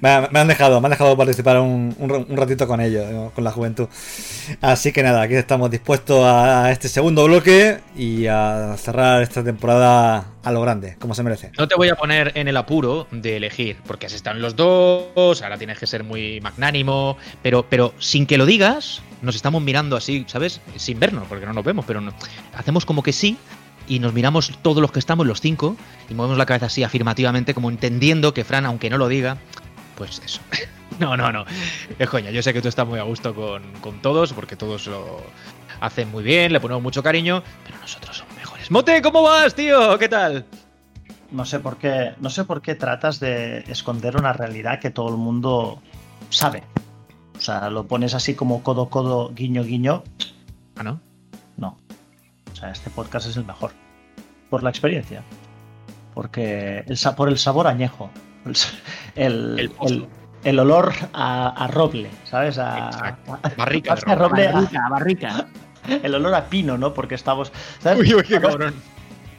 Me, me, han dejado, me han dejado participar un, un, un, ratito con ellos, con la juventud. Así que nada, aquí estamos dispuestos a este segundo bloque y a cerrar esta temporada a lo grande, como se merece. No te voy a poner en el apuro de elegir, porque has estado en los dos, ahora tienes que ser muy magnánimo, pero, pero sin que lo digas, nos estamos mirando así, ¿sabes? Sin vernos, porque no nos vemos, pero no, hacemos como que sí, y nos miramos todos los que estamos, los cinco, y movemos la cabeza así afirmativamente, como entendiendo que Fran, aunque no lo diga, pues eso. no, no, no. Es coña, yo sé que tú estás muy a gusto con, con, todos, porque todos lo hacen muy bien, le ponemos mucho cariño, pero nosotros somos mejores. Mote, ¿cómo vas, tío? ¿Qué tal? No sé por qué, no sé por qué tratas de esconder una realidad que todo el mundo sabe. O sea, lo pones así como codo, codo, guiño, guiño. Ah, ¿no? No. O sea, este podcast es el mejor. Por la experiencia. Porque el, por el sabor añejo. El, el, el, el olor a, a, roble, ¿sabes? A, a barrica, a, roble, barrica, barrica. El olor a pino, ¿no? Porque estamos. ¿sabes? Uy, uy, qué cabrón.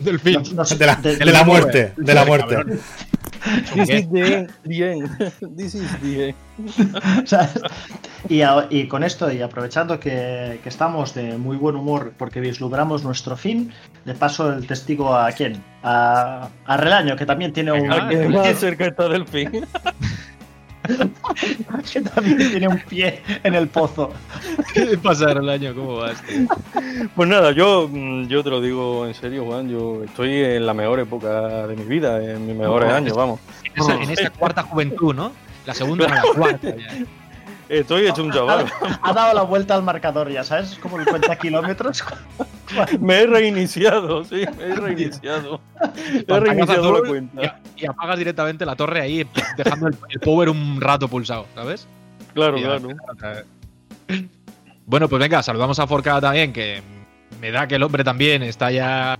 del fin. No, no, de, la, de, de, la, muerte. De la muerte. This is the, the end. This is the end. y, a, y, con esto, y aprovechando que, que, estamos de muy buen humor porque vislumbramos nuestro fin, le paso el testigo a quién? A, a Relaño, que también tiene un. Más cerca está del fin. que también tiene un pie en el pozo. ¿Qué pasa, Relaño? ¿Cómo vas? Tío? Pues nada, yo, yo te lo digo en serio, Juan. Yo estoy en la mejor época de mi vida, en mis mejores no, años, vamos. En esa, en esa, cuarta juventud, ¿no? La segunda, no, la cuarta. Ya. Estoy hecho un chaval. Ha, ha, dado la vuelta al marcador, ya sabes, como el cuenta kilómetros. me he reiniciado, sí, me he reiniciado. he reiniciado la cuenta. Y, y, apagas directamente la torre ahí, dejando el, el, power un rato pulsado, ¿sabes? Claro, y claro. Bueno, pues venga, saludamos a Forcada también, que me da que el hombre también está ya.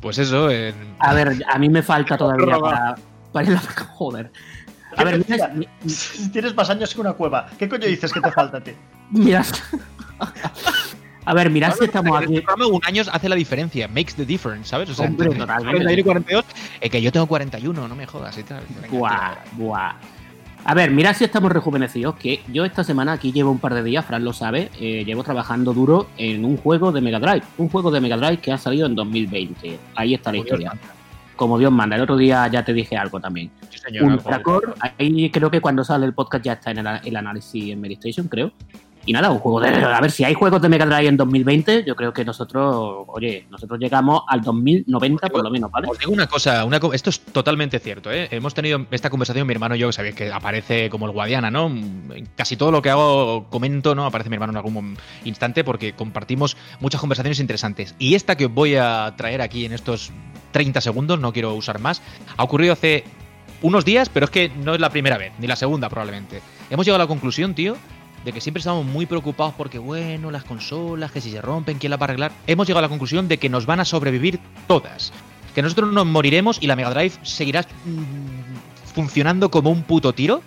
Pues eso. En... A ver, a mí me falta todavía para. para. Joder. A ver, mira, tienes más años que una cueva. ¿Qué coño dices que te falta a ti? Mira. A ver, mirad si estamos aquí. Un año hace la diferencia, makes the difference, ¿sabes? O sea, Hombre, entre, totalmente. entre 42, eh, que yo tengo 41, no me jodas. Y tal. Buah, buah. A ver, mira si estamos rejuvenecidos, que yo esta semana aquí llevo un par de días, Fran lo sabe, eh, llevo trabajando duro en un juego de Mega Drive, un juego de Mega Drive que ha salido en 2020. Ahí está la historia. Como Dios manda, el otro día ya te dije algo también. Sí, señor, Ultra algo. Core, ahí creo que cuando sale el podcast ya está en el, el análisis en Medistation, creo. Y nada, un juego de. A ver, si hay juegos de Mega Drive en 2020, yo creo que nosotros, oye, nosotros llegamos al 2090 por lo menos, ¿vale? Os digo una cosa, una esto es totalmente cierto, ¿eh? Hemos tenido esta conversación, mi hermano y yo, que sabéis que aparece como el Guadiana, ¿no? Casi todo lo que hago, comento, ¿no? Aparece mi hermano en algún instante porque compartimos muchas conversaciones interesantes. Y esta que os voy a traer aquí en estos 30 segundos, no quiero usar más, ha ocurrido hace unos días, pero es que no es la primera vez, ni la segunda probablemente. Hemos llegado a la conclusión, tío, de que siempre estamos muy preocupados porque, bueno, las consolas, que si se rompen, ¿quién las va a arreglar? Hemos llegado a la conclusión de que nos van a sobrevivir todas. Que nosotros nos moriremos y la Mega Drive seguirá mm, funcionando como un puto tiro.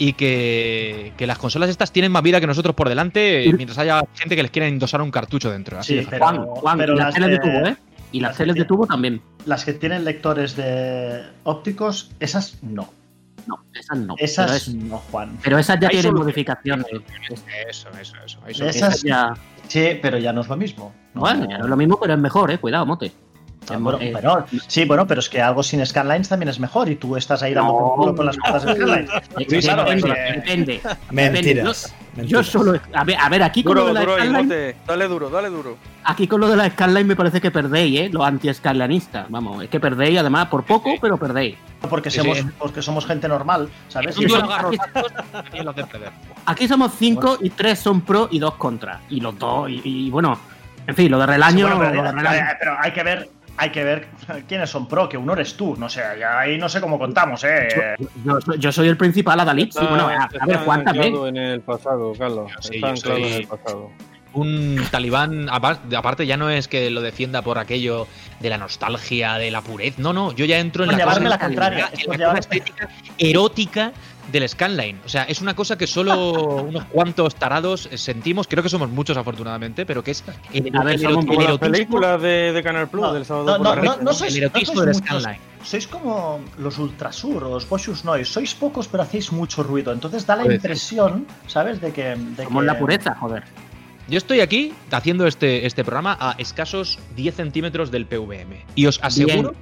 Y que, que las consolas estas tienen más vida que nosotros por delante, mientras haya gente que les quiera endosar un cartucho dentro. Así Sí, de pero- Juan, Juan, pero y las de de- tubo, ¿eh? Y las las teles de tubo también. Las que tienen lectores de ópticos, esas no. No, esas no. Esas pero, es- no, Juan. pero esas ya Hay tienen modificaciones. Eso, eso, eso. hay Esas- Esas ya. Sí, pero ya no es lo mismo. No. Bueno, ya no es lo mismo, pero es mejor, ¿eh? Cuidado, mote. Bueno, eh, pero- sí, bueno, pero es que algo sin Scanlines también es mejor y tú estás ahí dando No, por culo con las cosas de Scanlines. Sí, claro, depende, que- depende. Mentiras. Yo, yo solo. A ver, a ver, aquí con lo Duro, de la duro, Skyline. Imote. Dale duro, dale duro. Aquí con lo de la Skyline me parece que perdéis, ¿eh? Los anti-Skylineistas. Vamos, es que perdéis, además, por poco, pero perdéis. Porque Sí, somos, sí. porque somos gente normal, ¿sabes? Un Y duelo eso- agarro. Aquí somos cinco y tres son pro y dos contra. Y los dos, y, y bueno, en fin, lo de Sí, Relaño. bueno, pero, lo de Relaño. pero hay que ver, hay que ver quiénes son pro, que uno eres tú, no sé, ya ahí no sé cómo contamos, eh. Yo, yo- yo soy el principal, Adalid. Sí, bueno, a, a ver, Juan también. anclado en el pasado, Carlos. Sí, Está yo anclado soy- en el pasado. un talibán, apar- aparte ya no es que lo defienda por aquello de la nostalgia, de la purez, no, no, yo ya entro en Por la cosa, en contraria, en la cosa estética erótica del scanline. O sea, es una cosa que solo unos cuantos tarados sentimos, creo que somos muchos afortunadamente, pero que es el, A ver, el el Las erotismo, películas de, de Canal Plus No, del sábado no, por no, la no, no sois, el no erotismo sois del muchos. scanline. Sois como los Ultrasur o los Boschus Noise. Sois pocos, pero hacéis mucho ruido. Entonces da la impresión, ¿sabes? De que. De Somos que- la pureza, joder. Yo estoy aquí haciendo este, este programa a escasos 10 centímetros del PVM. Y os aseguro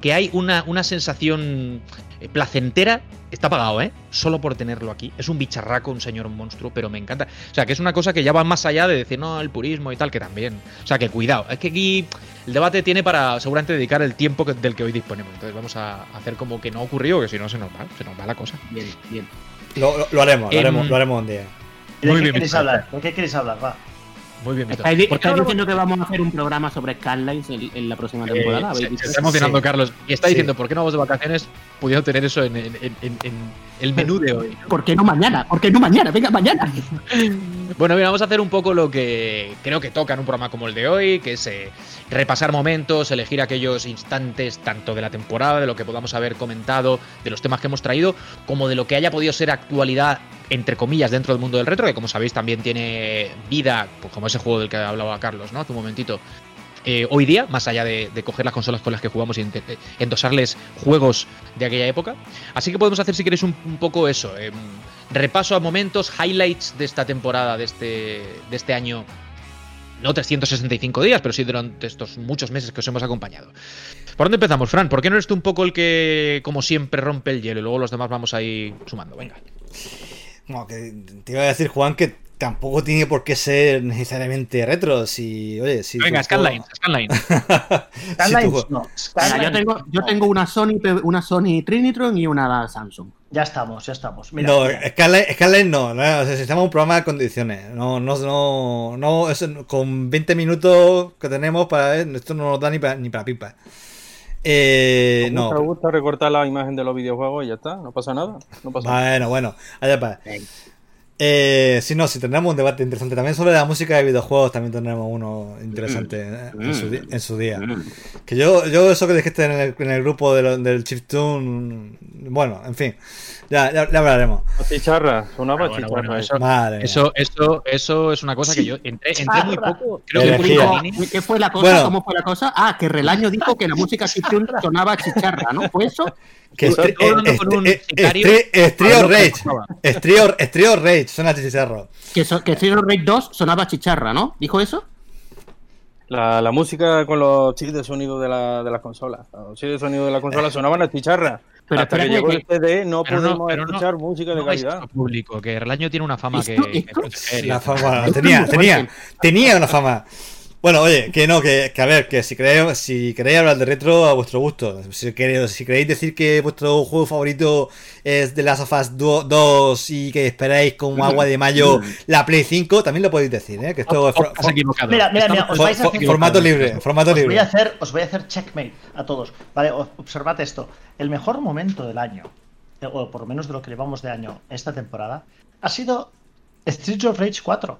que hay una, una sensación eh, placentera. Está pagado, ¿eh? Solo por tenerlo aquí. Es un bicharraco, un señor monstruo, pero me encanta. O sea, que es una cosa que ya va más allá de decir, no, el purismo y tal, que también. O sea, que cuidado. Es que aquí el debate tiene para seguramente dedicar el tiempo que- del que hoy disponemos. Entonces vamos a hacer como que no ha ocurrido, que si no se nos va, se nos va la cosa. Bien, bien. Lo, lo- lo haremos, lo Em, haremos, lo haremos un día. ¿De Muy qué bien, queréis hablar? ¿De qué queréis hablar? Va. Muy bien, Víctor. ¿Estáis, di- ¿Por qué estáis diciendo que vamos a hacer un programa sobre Skylines en, en la próxima temporada? Eh, ¿Habéis se, se está emocionando Sí. Carlos y está Sí. diciendo por qué no vamos de vacaciones pudiendo tener eso en- en- en el menú de hoy. ¿Por qué no mañana? ¿Por qué no mañana? Venga, mañana. Bueno, mira, vamos a hacer un poco lo que creo que toca en un programa como el de hoy, que es eh, repasar momentos, elegir aquellos instantes tanto de la temporada, de lo que podamos haber comentado, de los temas que hemos traído, como de lo que haya podido ser actualidad, entre comillas, dentro del mundo del retro, que como sabéis también tiene vida, pues como ese juego del que hablaba Carlos, ¿no? Hace un momentito. eh, hoy día, más allá de, coger las consolas con las que jugamos y eh, endosarles juegos de aquella época. Así que podemos hacer, si queréis, un, un poco eso. em, repaso a momentos, highlights de esta temporada, de este, de este año. No 365 días, pero sí durante estos muchos meses que os hemos acompañado. ¿Por dónde empezamos, Fran? ¿Por qué no eres tú un poco el que, como siempre, rompe el hielo y luego los demás vamos a ir sumando? Venga. Bueno, que te iba a decir, Juan, que tampoco tiene por qué ser necesariamente retro. Si, oye, si. Venga, Scanline, Scanline. juego- no. Mira, Scanlines, yo tengo, yo no. tengo una Sony, una Sony Trinitron y una Samsung. Ya estamos, ya estamos. Mira, no. Scanline, Scanline no, no, necesitamos un programa de condiciones. No, no, no, no eso- con 20 minutos que tenemos para esto no nos da ni para, ni para pipa. Eh, ¿Te no, gusta, gusta recortar la imagen de los videojuegos y ya está? No pasa nada. No pasa nada. bueno, bueno, allá para. Eh, sí, no, si tendremos un debate interesante también sobre la música de videojuegos, también tendremos uno interesante eh, en, su, en su día. Que yo, yo eso que dijiste en el, en el grupo de lo- del Chiptune, bueno, en fin, ya, ya, ya hablaremos. La chicharra, sonaba Ah, bueno, chicharra. bueno, eh. eso, Madre eso, eso, eso es una cosa que yo entré, entré muy poco. Creo que Energía. fue Panini. ¿Qué fue la cosa? Bueno. ¿Cómo fue la cosa? Ah, que Relaño dijo que la música chiptune sonaba a chicharra, ¿no? ¿Fue eso? Que Estoy hablando con un eh, eh, sicario. Estrío Rage, con- Estrío, Estrío Rage, suena chicharro. Que, so- que Zero Raid 2 sonaba a chicharra, ¿no? ¿Dijo eso? La, la música con los chips de sonido de la, de las consolas. Los chips de sonido de la consola sonaban a chicharra. Pero Hasta que llegó que- el CD no pero no- pero no- escuchar música de No calidad. público, que Relaño tiene una fama que, Esto- que esto- proteger y La fama, tenía, tenía, tenía una fama. Bueno, oye, que no, que, que a ver, que si queréis, si queréis hablar de retro a vuestro gusto, si queréis, si queréis decir que vuestro juego favorito es The Last of Us 2 y que esperáis como agua de mayo la Play 5, también lo podéis decir, ¿eh? Que esto es Has equivocado. Mira, mira, mira, os vais a hacer- formato libre, formato Os voy, a libre. hacer, os voy a hacer checkmate a todos. Vale, observad esto. El mejor momento del año, eh, o por lo menos de lo que llevamos de año esta temporada, ha sido Street of Rage 4.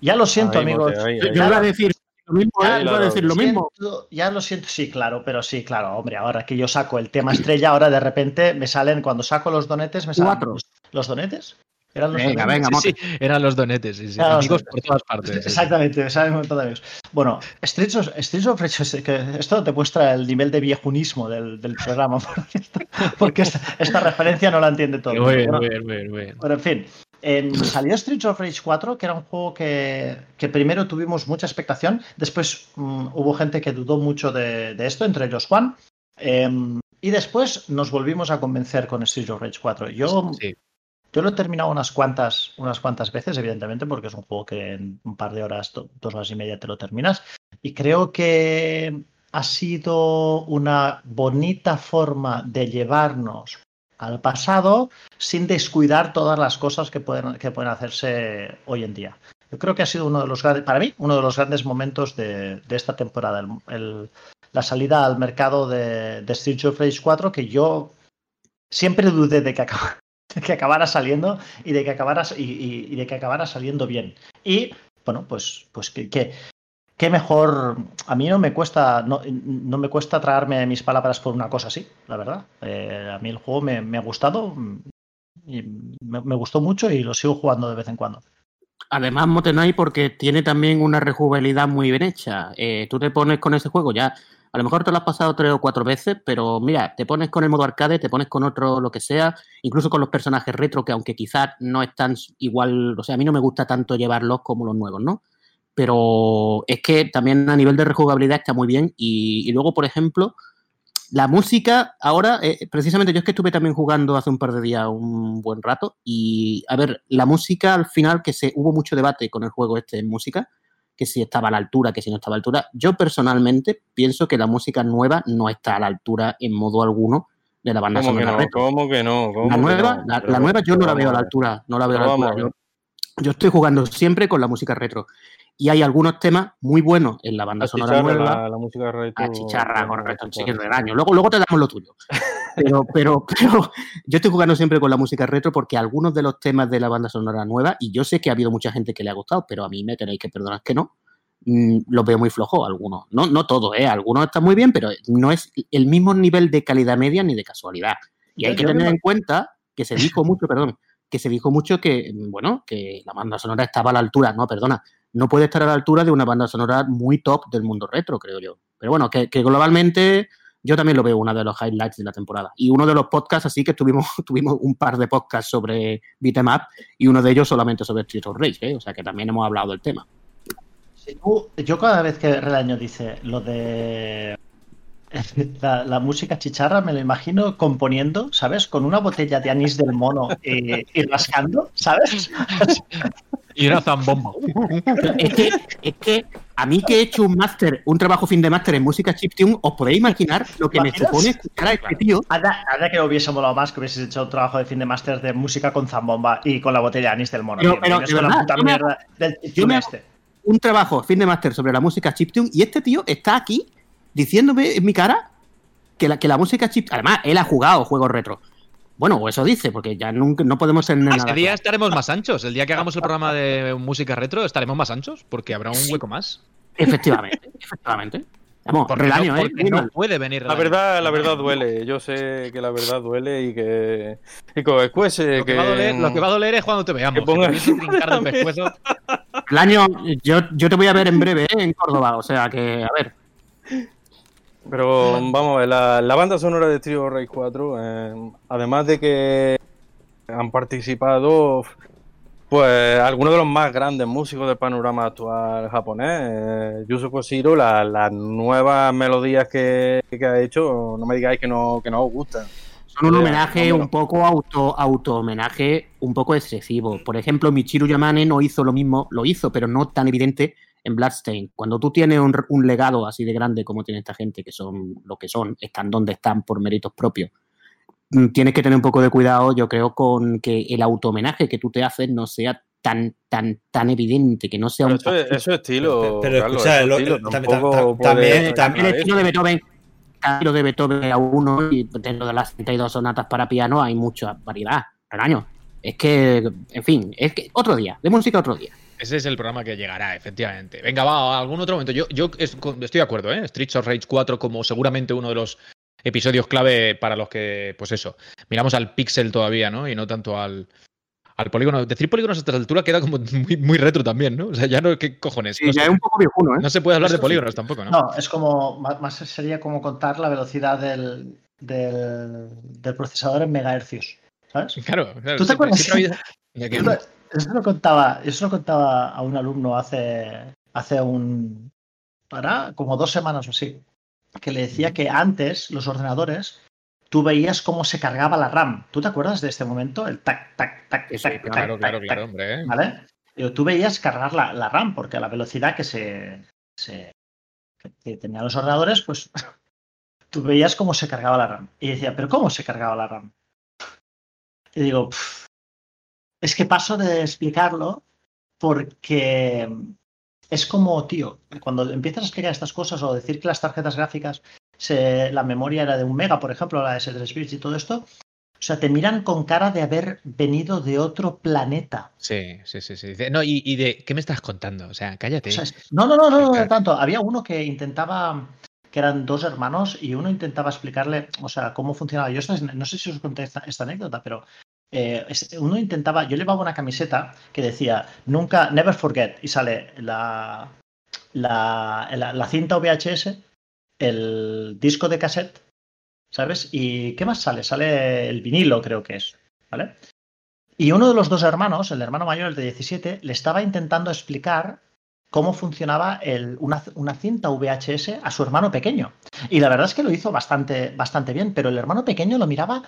Ya lo siento, Ahí, amigos. Ahí, ahí. yo iba a decir lo mismo, ¿eh? Ahí, Iba a decir lo mismo. Siento- ya lo siento, sí, claro, pero sí, claro, hombre, ahora que yo saco el tema estrella, ahora de repente me salen, cuando saco los donetes, me salen Cuatro. los, los donetes. ¿Eran los Venga, donetes? venga, Sí, sí, eran los donetes, sí, sí. Los Amigos donetes. por todas partes. Exactamente, me salen un montón de amigos. Bueno, Streets of, Streets of Rage, es que esto te muestra el nivel de viejunismo del, del programa, por cierto, porque esta, esta referencia no la entiende todo. Muy mundo. bien, Bueno, muy bien, muy bien. Bueno, en fin. Em, salió Streets of Rage 4, que era un juego que, que primero tuvimos mucha expectación, después mm, hubo gente que dudó mucho de, de esto, entre ellos Juan, em, y después nos volvimos a convencer con Streets of Rage 4. Yo, Sí. yo lo he terminado unas cuantas, unas cuantas veces, evidentemente, porque es un juego que en un par de horas, do- dos horas y media te lo terminas, y creo que ha sido una bonita forma de llevarnos al pasado sin descuidar todas las cosas que pueden, que pueden hacerse hoy en día. Yo creo que ha sido uno de los grandes, para mí, uno de los grandes momentos de, de esta temporada, el- la salida al mercado de, de Street of Rage 4, que yo siempre dudé de que, acaba- de que acabara saliendo y de que acabara, y, y- y de que acabara saliendo bien. Y bueno, pues, pues que, que- qué mejor. A mí no me cuesta, no, me cuesta tragarme mis palabras por una cosa así, la verdad. Eh, a mí el juego me, ha gustado me, gustó mucho y lo sigo jugando de vez en cuando. Además, Motenai, porque tiene también una rejugabilidad muy bien hecha. Eh, tú te pones con ese juego ya. A lo mejor te lo has pasado tres o cuatro veces, pero mira, te pones con el modo arcade, te pones con otro, lo que sea, incluso con los personajes retro, que aunque quizás no están igual, o sea, a mí no me gusta tanto llevarlos como los nuevos, ¿no? Pero es que también a nivel de rejugabilidad está muy bien. Y, y luego, por ejemplo, la música, ahora, eh, precisamente yo es que estuve también jugando hace un par de días un buen rato y, a ver, la música al final, que se hubo mucho debate con el juego este en música, que si estaba a la altura, que si no estaba a la altura. Yo personalmente pienso que la música nueva no está a la altura en modo alguno de la banda ¿Cómo que sonora no? retro. ¿Cómo que no? ¿Cómo La que nueva, no? la, nueva yo no la veo a la altura, no la veo a la altura. yo estoy jugando siempre con la música retro. Y hay algunos temas muy buenos en la banda sonora nueva. la, la música retro. A chicharra, correcto. Luego, luego te damos lo tuyo. Pero, pero, pero yo estoy jugando siempre con la música retro porque algunos de los temas de la banda sonora nueva, y yo sé que ha habido mucha gente que le ha gustado, pero a mí me tenéis que perdonar que no, mm, los veo muy flojos algunos. No, no todos, ¿eh? Algunos están muy bien, pero no es el mismo nivel de calidad media ni de casualidad. Y hay que tener en cuenta que se dijo mucho, perdón, que se dijo mucho que, bueno, que la banda sonora estaba a la altura. No, perdona, no puede estar a la altura de una banda sonora muy top del mundo retro, creo yo. Pero bueno, que, que globalmente yo también lo veo uno de los highlights de la temporada. Y uno de los podcasts, así que tuvimos, tuvimos un par de podcasts sobre Beat'em Up y uno de ellos solamente sobre Street of Rage, ¿eh? o sea que también hemos hablado del tema. Si tú- yo cada vez que Relaño dice lo de la, la música chicharra, me lo imagino componiendo, ¿sabes? Con una botella de anís del mono y, y rascando, ¿sabes? Y una zambomba. Es que, es que a mí que he hecho un máster, un trabajo fin de máster en música chiptune, os podéis imaginar lo que me supone escuchar a este tío. Anda, anda que hubiese molado más que hubieses hecho un trabajo de fin de máster de música con zambomba y con la botella de anís del mono. Pero- pero, de la verdad, puta yo me- mierda del yo chiptune me- este. un trabajo fin de máster sobre la música chiptune y este tío está aquí diciéndome en mi cara que la, que la música chip además él ha jugado juegos retro Bueno, o eso dice, porque ya nunca, no podemos tener Ese nada. día claro. estaremos más anchos. El día que hagamos el programa de música retro, estaremos más anchos, porque habrá un Sí. hueco más. Efectivamente, efectivamente. Vamos, Porque, relaño, no, ¿eh? porque no puede venir La verdad, la verdad duele. Yo sé que la verdad duele y que. Y que eh, Lo que, va a doler, lo que va a doler es cuando te veamos. Que trincar pescuezo. Relaño, yo, yo te voy a ver en breve, ¿eh? En Córdoba, o sea que, a ver. Pero vamos a ver, la, la banda sonora de Trio Rey 4, eh, además de que han participado pues algunos de los más grandes músicos del panorama actual japonés, eh, Yusuke Shiro, la- las nuevas melodías que, que ha hecho, no me digáis que no, que no os gustan. Son un Joder, homenaje un poco auto, auto homenaje, un poco excesivo. Por ejemplo, Michiru Yamane no hizo lo mismo, lo hizo, pero no tan evidente en Bloodstain. Cuando tú tienes un, un legado así de grande como tiene esta gente, que son lo que son, están donde están por méritos propios, mm, tienes que tener un poco de cuidado, yo creo, con que el auto homenaje que tú te haces no sea tan, tan, tan evidente, que no sea Pero un eso, es, eso es estilo. Pero- Carlos, escucha, eso lo- tampoco también- También el estilo de Beethoven, estilo de Beethoven a uno y dentro de las 32 sonatas para piano hay mucha variedad. Relaño. Es que, en fin, es que otro día, de música otro día. Ese es el programa que llegará, efectivamente. Venga, va, a algún otro momento. Yo, yo estoy de acuerdo, ¿eh? Streets of Rage 4 como seguramente uno de los episodios clave para los que, pues eso, miramos al pixel todavía, ¿no? Y no tanto al, al polígono. Decir polígonos a esta altura queda como muy, muy retro también, ¿no? O sea, ya no, ¿qué cojones? Sí, no, ya se, es un poco viejuno, ¿eh? no se puede hablar de sí. polígonos tampoco, ¿no? No, es como, más más sería como contar la velocidad del, del, del procesador en megahercios. ¿Sabes? Claro, claro. ¿Tú te siempre- acuerdas? siempre ha habido- Ya que- Eso, lo contaba, eso lo contaba a un alumno hace, hace un. Ahora, como dos semanas o así. Que le decía que antes los ordenadores tú veías cómo se cargaba la RAM. ¿Tú te acuerdas de este momento? El tac, tac, tac, Sí, tac, Claro, tac, claro, tac, claro, tac, hombre. ¿eh? ¿Vale? Digo, tú veías cargar la, la RAM, porque a la velocidad que se, se- que tenían los ordenadores, pues tú veías cómo se cargaba la RAM. Y decía, ¿pero cómo se cargaba la RAM? Y digo, "Pff, es que paso de explicarlo porque es como, tío, cuando empiezas a explicar estas cosas o decir que las tarjetas gráficas, se- la memoria era de un mega, por ejemplo, la de S3 bits y todo esto, o sea, te miran con cara de haber venido de otro planeta. Sí, sí, sí, sí. No, y, y de ¿qué me estás contando? O sea, cállate. O sea, no, no, no, no, no, de tanto. Había uno que intentaba, que eran dos hermanos, y uno intentaba explicarle, o sea, cómo funcionaba. Yo no sé si os conté esta, esta anécdota, pero eh, uno intentaba, yo llevaba una camiseta que decía, nunca, never forget, y sale la, la, la, la cinta VHS, el disco de cassette, ¿sabes? ¿Y qué más sale? Sale el vinilo, creo que es, ¿vale? Y uno de los dos hermanos, el hermano mayor, el de 17, le estaba intentando explicar cómo funcionaba el- una, una cinta VHS a su hermano pequeño. Y la verdad es que lo hizo bastante, bastante bien, pero el hermano pequeño lo miraba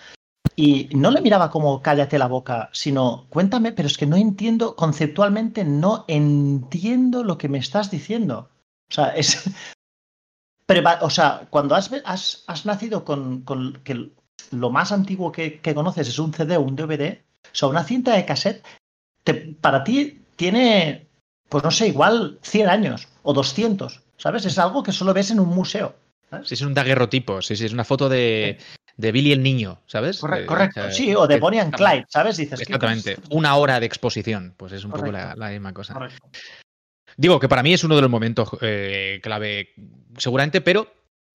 y no le miraba como cállate la boca, sino cuéntame, pero es que no entiendo, conceptualmente no entiendo lo que me estás diciendo. O sea, es... o sea, cuando has, has, has nacido con, con que lo más antiguo que, que conoces es un CD o un DVD, o sea, una cinta de cassette, te- para ti tiene, pues no sé, igual 100 años o 200, ¿sabes? Es algo que solo ves en un museo. ¿sabes? Sí, es un daguerrotipo, sí, sí, es una foto de, de Billy el niño, ¿sabes? Eh, correcto, o sea, sí, o de que- Bonnie and Clyde, ¿sabes? Dices ¿qué Exactamente, cosas? una hora de exposición, pues es un poco la, Correcto. la misma cosa. Correcto. Digo que para mí es uno de los momentos eh, clave, seguramente, pero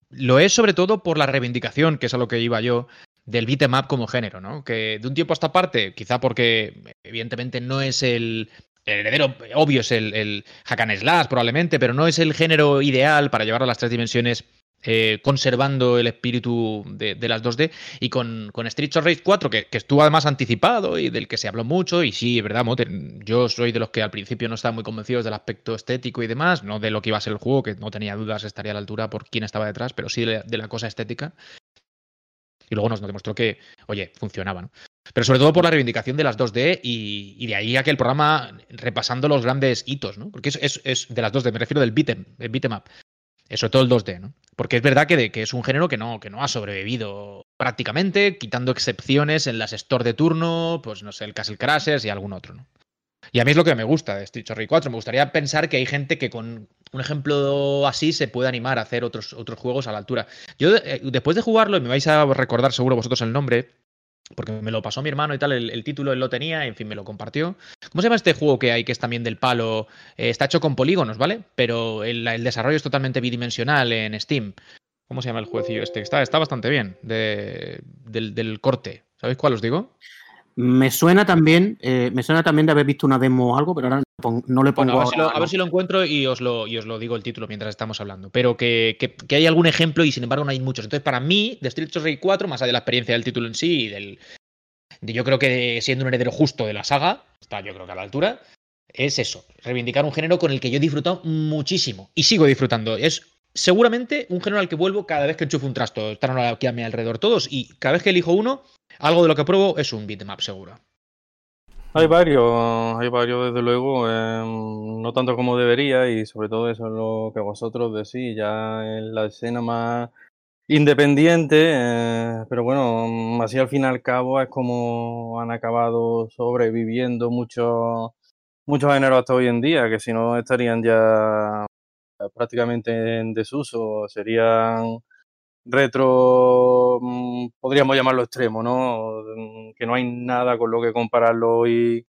lo es sobre todo por la reivindicación, que es a lo que iba yo, del beat'em up como género, ¿no? Que de un tiempo a esta parte, quizá porque evidentemente no es el, el heredero, obvio es el, el hack and slash probablemente, pero no es el género ideal para llevar a las tres dimensiones eh, conservando el espíritu de, las 2D y con, con Streets of Rage 4 que, estuvo además anticipado y del que se habló mucho y sí, es verdad, Mote, yo soy de los que al principio no estaban muy convencidos del aspecto estético y demás, no de lo que iba a ser el juego, que no tenía dudas estaría a la altura por quién estaba detrás, pero sí de la, cosa estética. Y luego nos demostró que, oye, funcionaba, ¿no? Pero sobre todo por la reivindicación de las 2D y, de ahí a que el programa repasando los grandes hitos, ¿no? Porque es, es, de las 2D, me refiero del beat'em, el beat'em up. Eh, Sobre todo el 2D, ¿no? Porque es verdad que, es un género que no, que no ha sobrevivido prácticamente, quitando excepciones en las store de turno, pues no sé, el Castle Crashers y algún otro, ¿no? Y a mí es lo que me gusta de Street Rage 4. Me gustaría pensar que hay gente que con un ejemplo así se puede animar a hacer otros, otros juegos a la altura. Yo, eh, después de jugarlo, y me vais a recordar seguro vosotros el nombre, porque me lo pasó mi hermano y tal, el, título él lo tenía, en fin, me lo compartió. ¿Cómo se llama este juego que hay que es también del palo? Eh, está hecho con polígonos, ¿vale? Pero el, desarrollo es totalmente bidimensional en Steam. ¿Cómo se llama el jueguecillo este? Está, está bastante bien, del, del corte. ¿Sabéis cuál os digo? Me suena también, eh, me suena también de haber visto una demo o algo, pero ahora no le pongo. a, ver si lo, encuentro y os lo, os lo digo el título mientras estamos hablando. Pero que, hay algún ejemplo y sin embargo no hay muchos. Entonces, para mí, de Street Fighter 4, más allá de la experiencia del título en sí y del. yo creo que siendo un heredero justo de la saga, está yo creo que a la altura, es eso, reivindicar un género con el que yo he disfrutado muchísimo y sigo disfrutando. Es seguramente un género al que vuelvo cada vez que enchufo un trasto. Están aquí a mi alrededor todos y cada vez que elijo uno, algo de lo que pruebo es un bitmap seguro. Hay varios, hay varios desde luego, em, no tanto como debería y sobre todo eso es lo que vosotros decís, ya en la escena más independiente, eh, pero bueno, mm, así al fin y al cabo es como han acabado sobreviviendo muchos muchos géneros hasta hoy en día, que si no estarían ya prácticamente en desuso, serían retro, mm, podríamos llamarlo extremo, ¿no? Mm, que no hay nada con lo que compararlo hoy,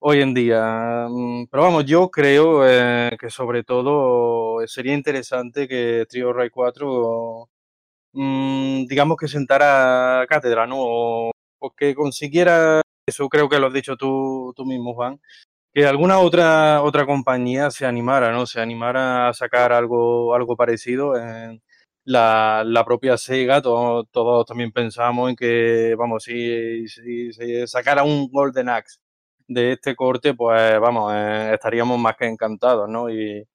hoy en día. Mm, pero vamos, yo creo eh, que sobre todo sería interesante que Trio Ray 4, digamos que sentara cátedra, ¿no? O, que consiguiera, eso creo que lo has dicho tú, tú mismo, Juan, que alguna otra otra compañía se animara, ¿no? Se animara a sacar algo algo parecido. En, la, la propia Sega, todos, también pensamos en que, vamos, si, si, si, sacara un Golden Axe de este corte, pues vamos, eh, estaríamos más que encantados, ¿no? Y,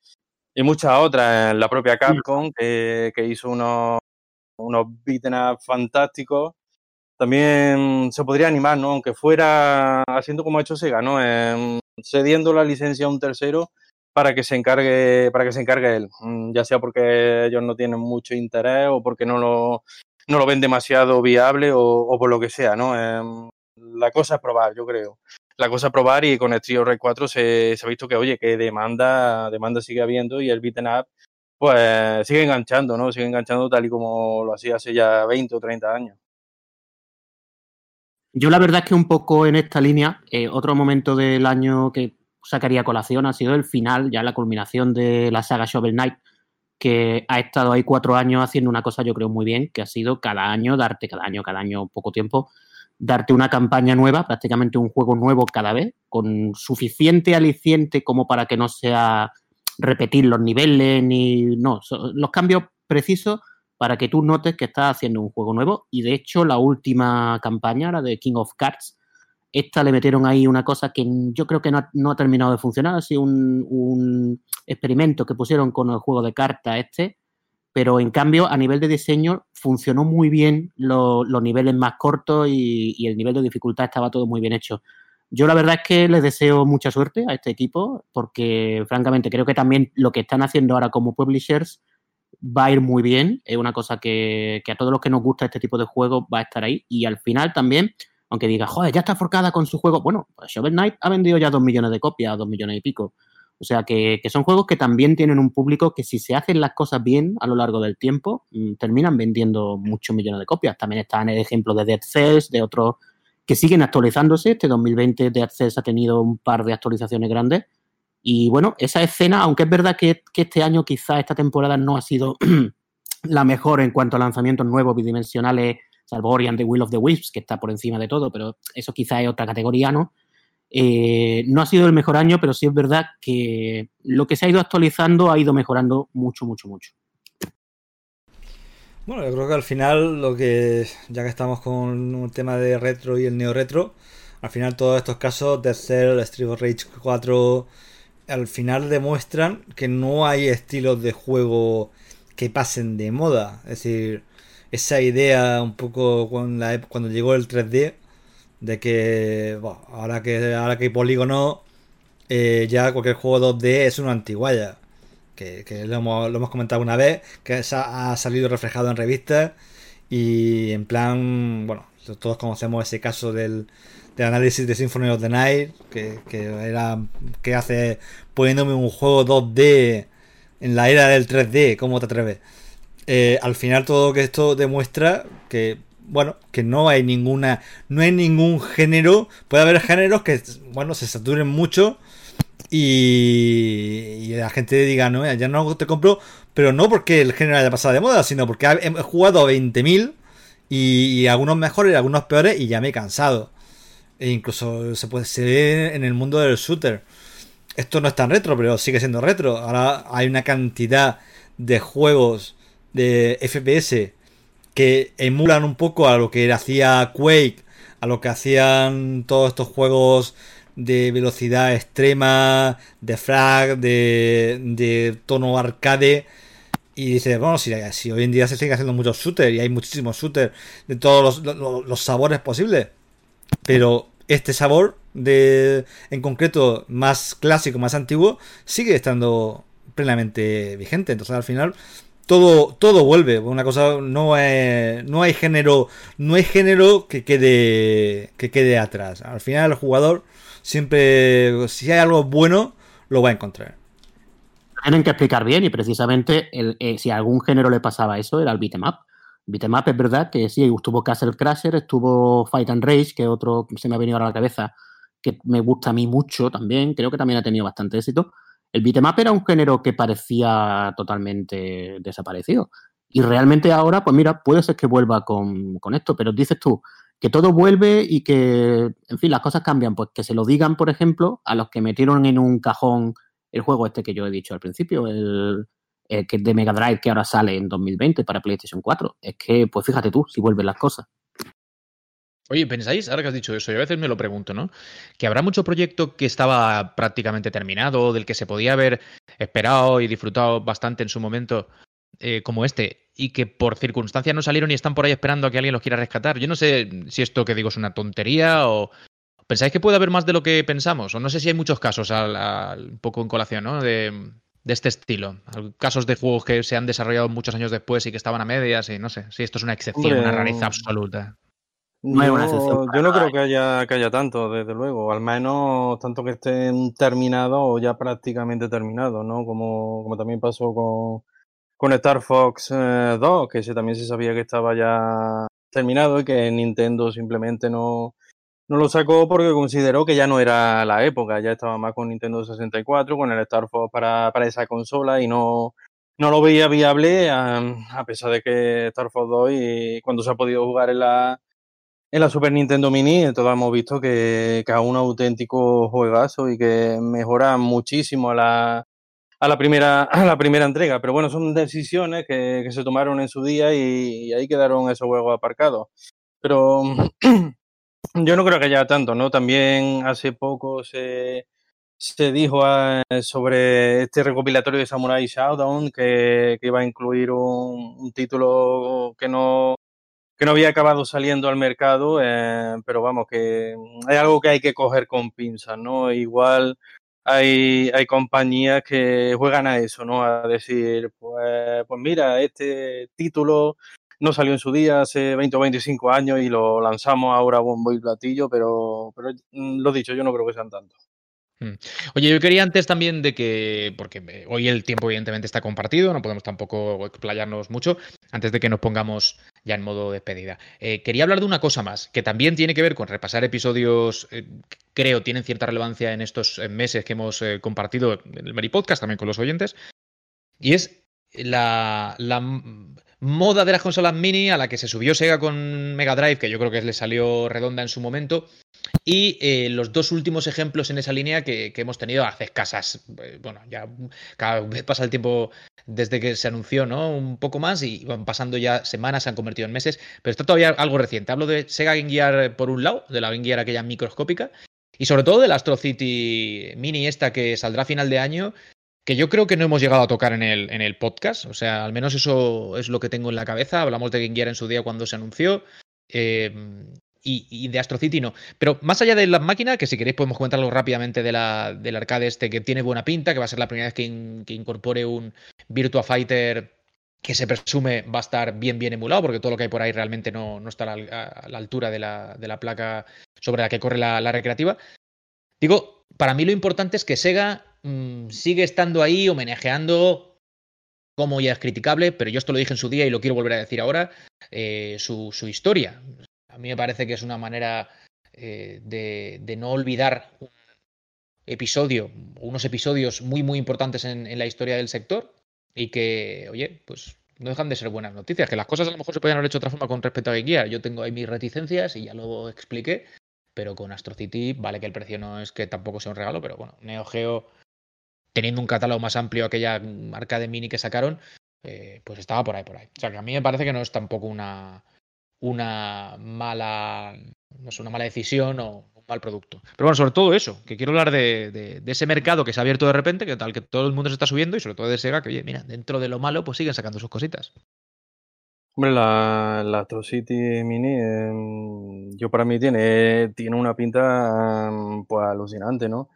y muchas otras, la propia Capcom, que, que hizo unos, unos beaten up fantásticos, también se podría animar, ¿no? Aunque fuera haciendo como ha hecho Sega, ¿no? Cediendo la licencia a un tercero para que se encargue, para que se encargue él, mm, ya sea porque ellos no tienen mucho interés o porque no lo, no lo ven demasiado viable o, por lo que sea, ¿no? Em, la cosa es probar, yo creo. La cosa es probar y con el Trio Red 4 se, ha visto que, oye, que demanda, demanda sigue habiendo y el beaten up, pues sigue enganchando, ¿no? Sigue enganchando tal y como lo hacía hace ya 20 o 30 años. Yo la verdad es que un poco en esta línea, eh, otro momento del año que sacaría colación ha sido el final, ya la culminación de la saga Shovel Knight, que ha estado ahí cuatro años haciendo una cosa yo creo muy bien, que ha sido cada año darte, cada año, cada año poco tiempo, darte una campaña nueva, prácticamente un juego nuevo cada vez, con suficiente aliciente como para que no sea repetir los niveles ni no, los cambios precisos para que tú notes que estás haciendo un juego nuevo. Y de hecho la última campaña, la de King of Cards, esta le metieron ahí una cosa que yo creo que no ha, terminado de funcionar, ha sido un, experimento que pusieron con el juego de cartas este, pero en cambio a nivel de diseño funcionó muy bien. Los niveles más cortos y, el nivel de dificultad estaba todo muy bien hecho. Yo la verdad es que les deseo mucha suerte a este equipo porque francamente creo que también lo que están haciendo ahora como publishers va a ir muy bien, es una cosa que, que a todos los que nos gusta este tipo de juegos va a estar ahí y al final también aunque diga, joder, ya está forcada con su juego. Bueno, pues Shovel Knight ha vendido ya dos millones de copias, dos millones y pico. O sea que, son juegos que también tienen un público que si se hacen las cosas bien a lo largo del tiempo, mm, terminan vendiendo muchos millones de copias. También están el ejemplo de Dead Cells, de otros que siguen actualizándose. Este 2020 Dead Cells ha tenido un par de actualizaciones grandes. Y bueno, esa escena, aunque es verdad que, este año quizá esta temporada no ha sido la mejor en cuanto a lanzamientos nuevos bidimensionales salvo Ori and the Will of the Wisps, que está por encima de todo, pero eso quizá es otra categoría, ¿no? Eh, no ha sido el mejor año, pero sí es verdad que lo que se ha ido actualizando ha ido mejorando mucho, mucho, mucho. Bueno, yo creo que al final lo que, ya que estamos con un tema de retro y el neo retro, al final todos estos casos, de Cell, Street of Rage 4, al final demuestran que no hay estilos de juego que pasen de moda. Es decir, esa idea un poco cuando, la, cuando llegó el 3D de que bueno, ahora que ahora que hay polígono eh, ya cualquier juego 2D es una antiguaya que, lo, hemos, comentado una vez que ha salido reflejado en revistas y en plan bueno todos conocemos ese caso del, análisis de Symphony of the Night que, que era que hace poniéndome un juego 2D en la era del 3D ¿cómo te atreves? Eh, al final todo que esto demuestra que bueno, que no hay ninguna, no hay ningún género, puede haber géneros que, bueno, se saturen mucho y, la gente diga, no, ya no te compro, pero no porque el género haya pasado de moda, sino porque he, jugado a 20.000 y, algunos mejores y algunos peores y ya me he cansado. E incluso se puede ver en el mundo del shooter. Esto no es tan retro, pero sigue siendo retro. Ahora hay una cantidad de juegos de FPS que emulan un poco a lo que hacía Quake, a lo que hacían todos estos juegos de velocidad extrema, de frag, de, de tono arcade. Y dice, bueno, si, hoy en día se sigue haciendo muchos shooters y hay muchísimos shooters de todos los, sabores posibles. Pero este sabor de en concreto más clásico, más antiguo, sigue estando plenamente vigente. Entonces al final todo, todo vuelve. Una cosa, no no hay género, no hay género que quede, que quede atrás. Al final el jugador siempre, si hay algo bueno, lo va a encontrar. Tienen que explicar bien y precisamente eh, si a algún género le pasaba eso era el beat'em up. Beat'em up es verdad que sí, estuvo Castle Crasher, estuvo Fight and Rage, que otro se me ha venido a la cabeza, que me gusta a mí mucho también, creo que también ha tenido bastante éxito. El beat'em up era un género que parecía totalmente desaparecido. Y realmente ahora, pues mira, puede ser que vuelva con, con esto, pero dices tú, que todo vuelve y que, en fin, las cosas cambian. Pues que se lo digan, por ejemplo, a los que metieron en un cajón el juego este que yo he dicho al principio, el, que de Mega Drive que ahora sale en 2020 para PlayStation 4. Es que, pues fíjate tú, si vuelven las cosas. Oye, ¿pensáis, ahora que has dicho eso, yo a veces me lo pregunto, ¿no? Que habrá mucho proyecto que estaba prácticamente terminado, del que se podía haber esperado y disfrutado bastante en su momento, eh, como este, y que por circunstancias no salieron y están por ahí esperando a que alguien los quiera rescatar. Yo no sé si esto que digo es una tontería o... ¿Pensáis que puede haber más de lo que pensamos? O no sé si hay muchos casos, al, un poco en colación, ¿no? De, este estilo. Casos de juegos que se han desarrollado muchos años después y que estaban a medias y no sé si esto es una excepción, una rareza absoluta. No hay una excepción. Yo no creo que haya, que haya tanto, desde luego. Al menos tanto que estén terminados o ya prácticamente terminados, ¿no? Como, como también pasó con, con Star Fox 2, eh, que ese también se sabía que estaba ya terminado y que Nintendo simplemente no, no lo sacó porque consideró que ya no era la época, ya estaba más con Nintendo 64, con el Star Fox para, para esa consola y no, no lo veía viable a, pesar de que Star Fox 2 y cuando se ha podido jugar en la, en la Super Nintendo Mini, todos hemos visto que, es un auténtico juegazo y que mejora muchísimo a la, a la primera, a la primera entrega. Pero bueno, son decisiones que, que se tomaron en su día y, ahí quedaron esos juegos aparcados. Pero yo no creo que haya tanto, ¿no? También hace poco se, se dijo ah, sobre este recopilatorio de Samurai Shodown que, iba a incluir un, un, título que no que no había acabado saliendo al mercado, eh, pero vamos, que hay algo que hay que coger con pinzas, ¿no? Igual hay, hay compañías que juegan a eso, ¿no? A decir, pues, pues mira, este título no salió en su día hace 20 o 25 años y lo lanzamos ahora bombo y platillo, pero, pero mm, lo dicho, yo no creo que sean tantos. Hmm. Oye, yo quería antes también de que, porque hoy el tiempo evidentemente está compartido, no podemos tampoco explayarnos mucho, antes de que nos pongamos ya en modo despedida. Eh, quería hablar de una cosa más, que también tiene que ver con repasar episodios, eh, creo, tienen cierta relevancia en estos eh, meses que hemos compartido en el Meri Podcast, también con los oyentes, y es la, la moda de las consolas mini a la que se subió Sega con Mega Drive, que yo creo que le salió redonda en su momento, y eh, los dos últimos ejemplos en esa línea que, hemos tenido hace escasas, eh, bueno, ya cada vez pasa el tiempo desde que se anunció, ¿no? Un poco más y van pasando ya semanas, se han convertido en meses, pero está todavía algo reciente. Hablo de Sega Game Gear por un lado, de la Game Gear aquella microscópica, y sobre todo de la Astro City Mini esta que saldrá a final de año, que yo creo que no hemos llegado a tocar en el, en el podcast, o sea, al menos eso es lo que tengo en la cabeza. Hablamos de Game Gear en su día cuando se anunció. Eh, y, de Astro City no. Pero más allá de la máquina, que si queréis podemos comentarlo rápidamente de la, del arcade este que tiene buena pinta, que va a ser la primera vez que, incorpore un Virtua Fighter que se presume va a estar bien, bien emulado, porque todo lo que hay por ahí realmente no, no está a la, altura de la, de la, placa sobre la que corre la, recreativa. Digo, para mí lo importante es que Sega mm, sigue estando ahí homenajeando cómo ya es criticable, pero yo esto lo dije en su día y lo quiero volver a decir ahora, eh, su, historia. A mí me parece que es una manera eh, de, no olvidar un episodio, unos episodios muy, muy importantes en, la historia del sector y que, oye, pues no dejan de ser buenas noticias, que las cosas a lo mejor se podrían haber hecho de otra forma con respecto a Gear. Yo tengo ahí mis reticencias y ya lo expliqué, pero con Astro City vale que el precio no es que tampoco sea un regalo, pero bueno, Neo Geo teniendo un catálogo más amplio aquella marca de mini que sacaron, eh, pues estaba por ahí, por ahí. O sea que a mí me parece que no es tampoco una, una mala, no es una mala decisión o un mal producto. Pero bueno, sobre todo eso, que quiero hablar de, ese mercado que se ha abierto de repente, que tal que todo el mundo se está subiendo y sobre todo de Sega, que oye, mira, dentro de lo malo, pues siguen sacando sus cositas. Hombre, la, la City Mini, em, yo para mí tiene, tiene una pinta em, pues alucinante, ¿no?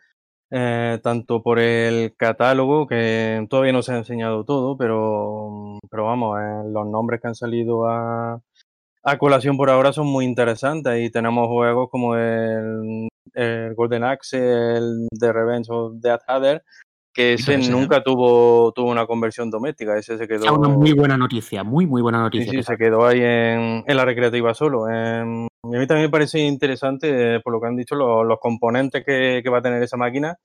Eh, tanto por el catálogo, que todavía no se ha enseñado todo, pero, pero vamos, eh, los nombres que han salido a, a colación por ahora son muy interesantes y tenemos juegos como el, Golden Axe, el The Revenge of Death Hatter, que ese nunca tuvo, tuvo una conversión doméstica, ese se quedó... una muy buena noticia, muy muy buena noticia. Sí, sí se quedó ahí en, en la recreativa solo. En, y a mí también me parece interesante, eh, por lo que han dicho, los, componentes que, va a tener esa máquina,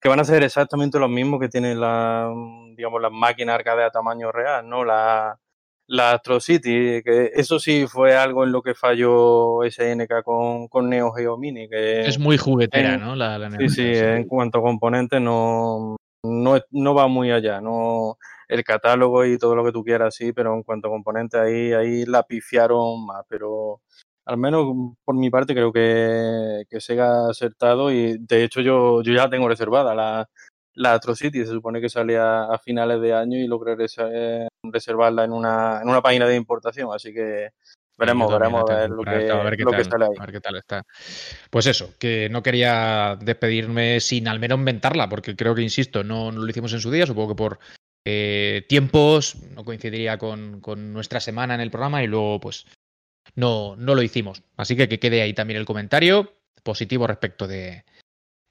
que van a ser exactamente los mismos que tienen la, digamos, las máquinas arcade a tamaño real, ¿no? La, la Astro City, que eso sí fue algo en lo que falló SNK con, con Neo Geo Mini. Que es muy juguetera, ¿no? La, sí, sí, en cuanto a componentes no, no, no va muy allá, no el catálogo y todo lo que tú quieras, sí, pero en cuanto a componentes ahí, ahí la pifiaron más, pero al menos por mi parte creo que, que ha acertado y de hecho yo, yo ya tengo reservada la, la Atrocity, se supone que sale a, finales de año y logré reservarla en una, en una página de importación, así que veremos, veremos a ver lo, que, sale ahí. A ver qué tal está. Pues eso, que no quería despedirme sin al menos inventarla, porque creo que, insisto, no, lo hicimos en su día, supongo que por eh, tiempos no coincidiría con, con nuestra semana en el programa y luego pues no, no lo hicimos. Así que que quede ahí también el comentario positivo respecto de,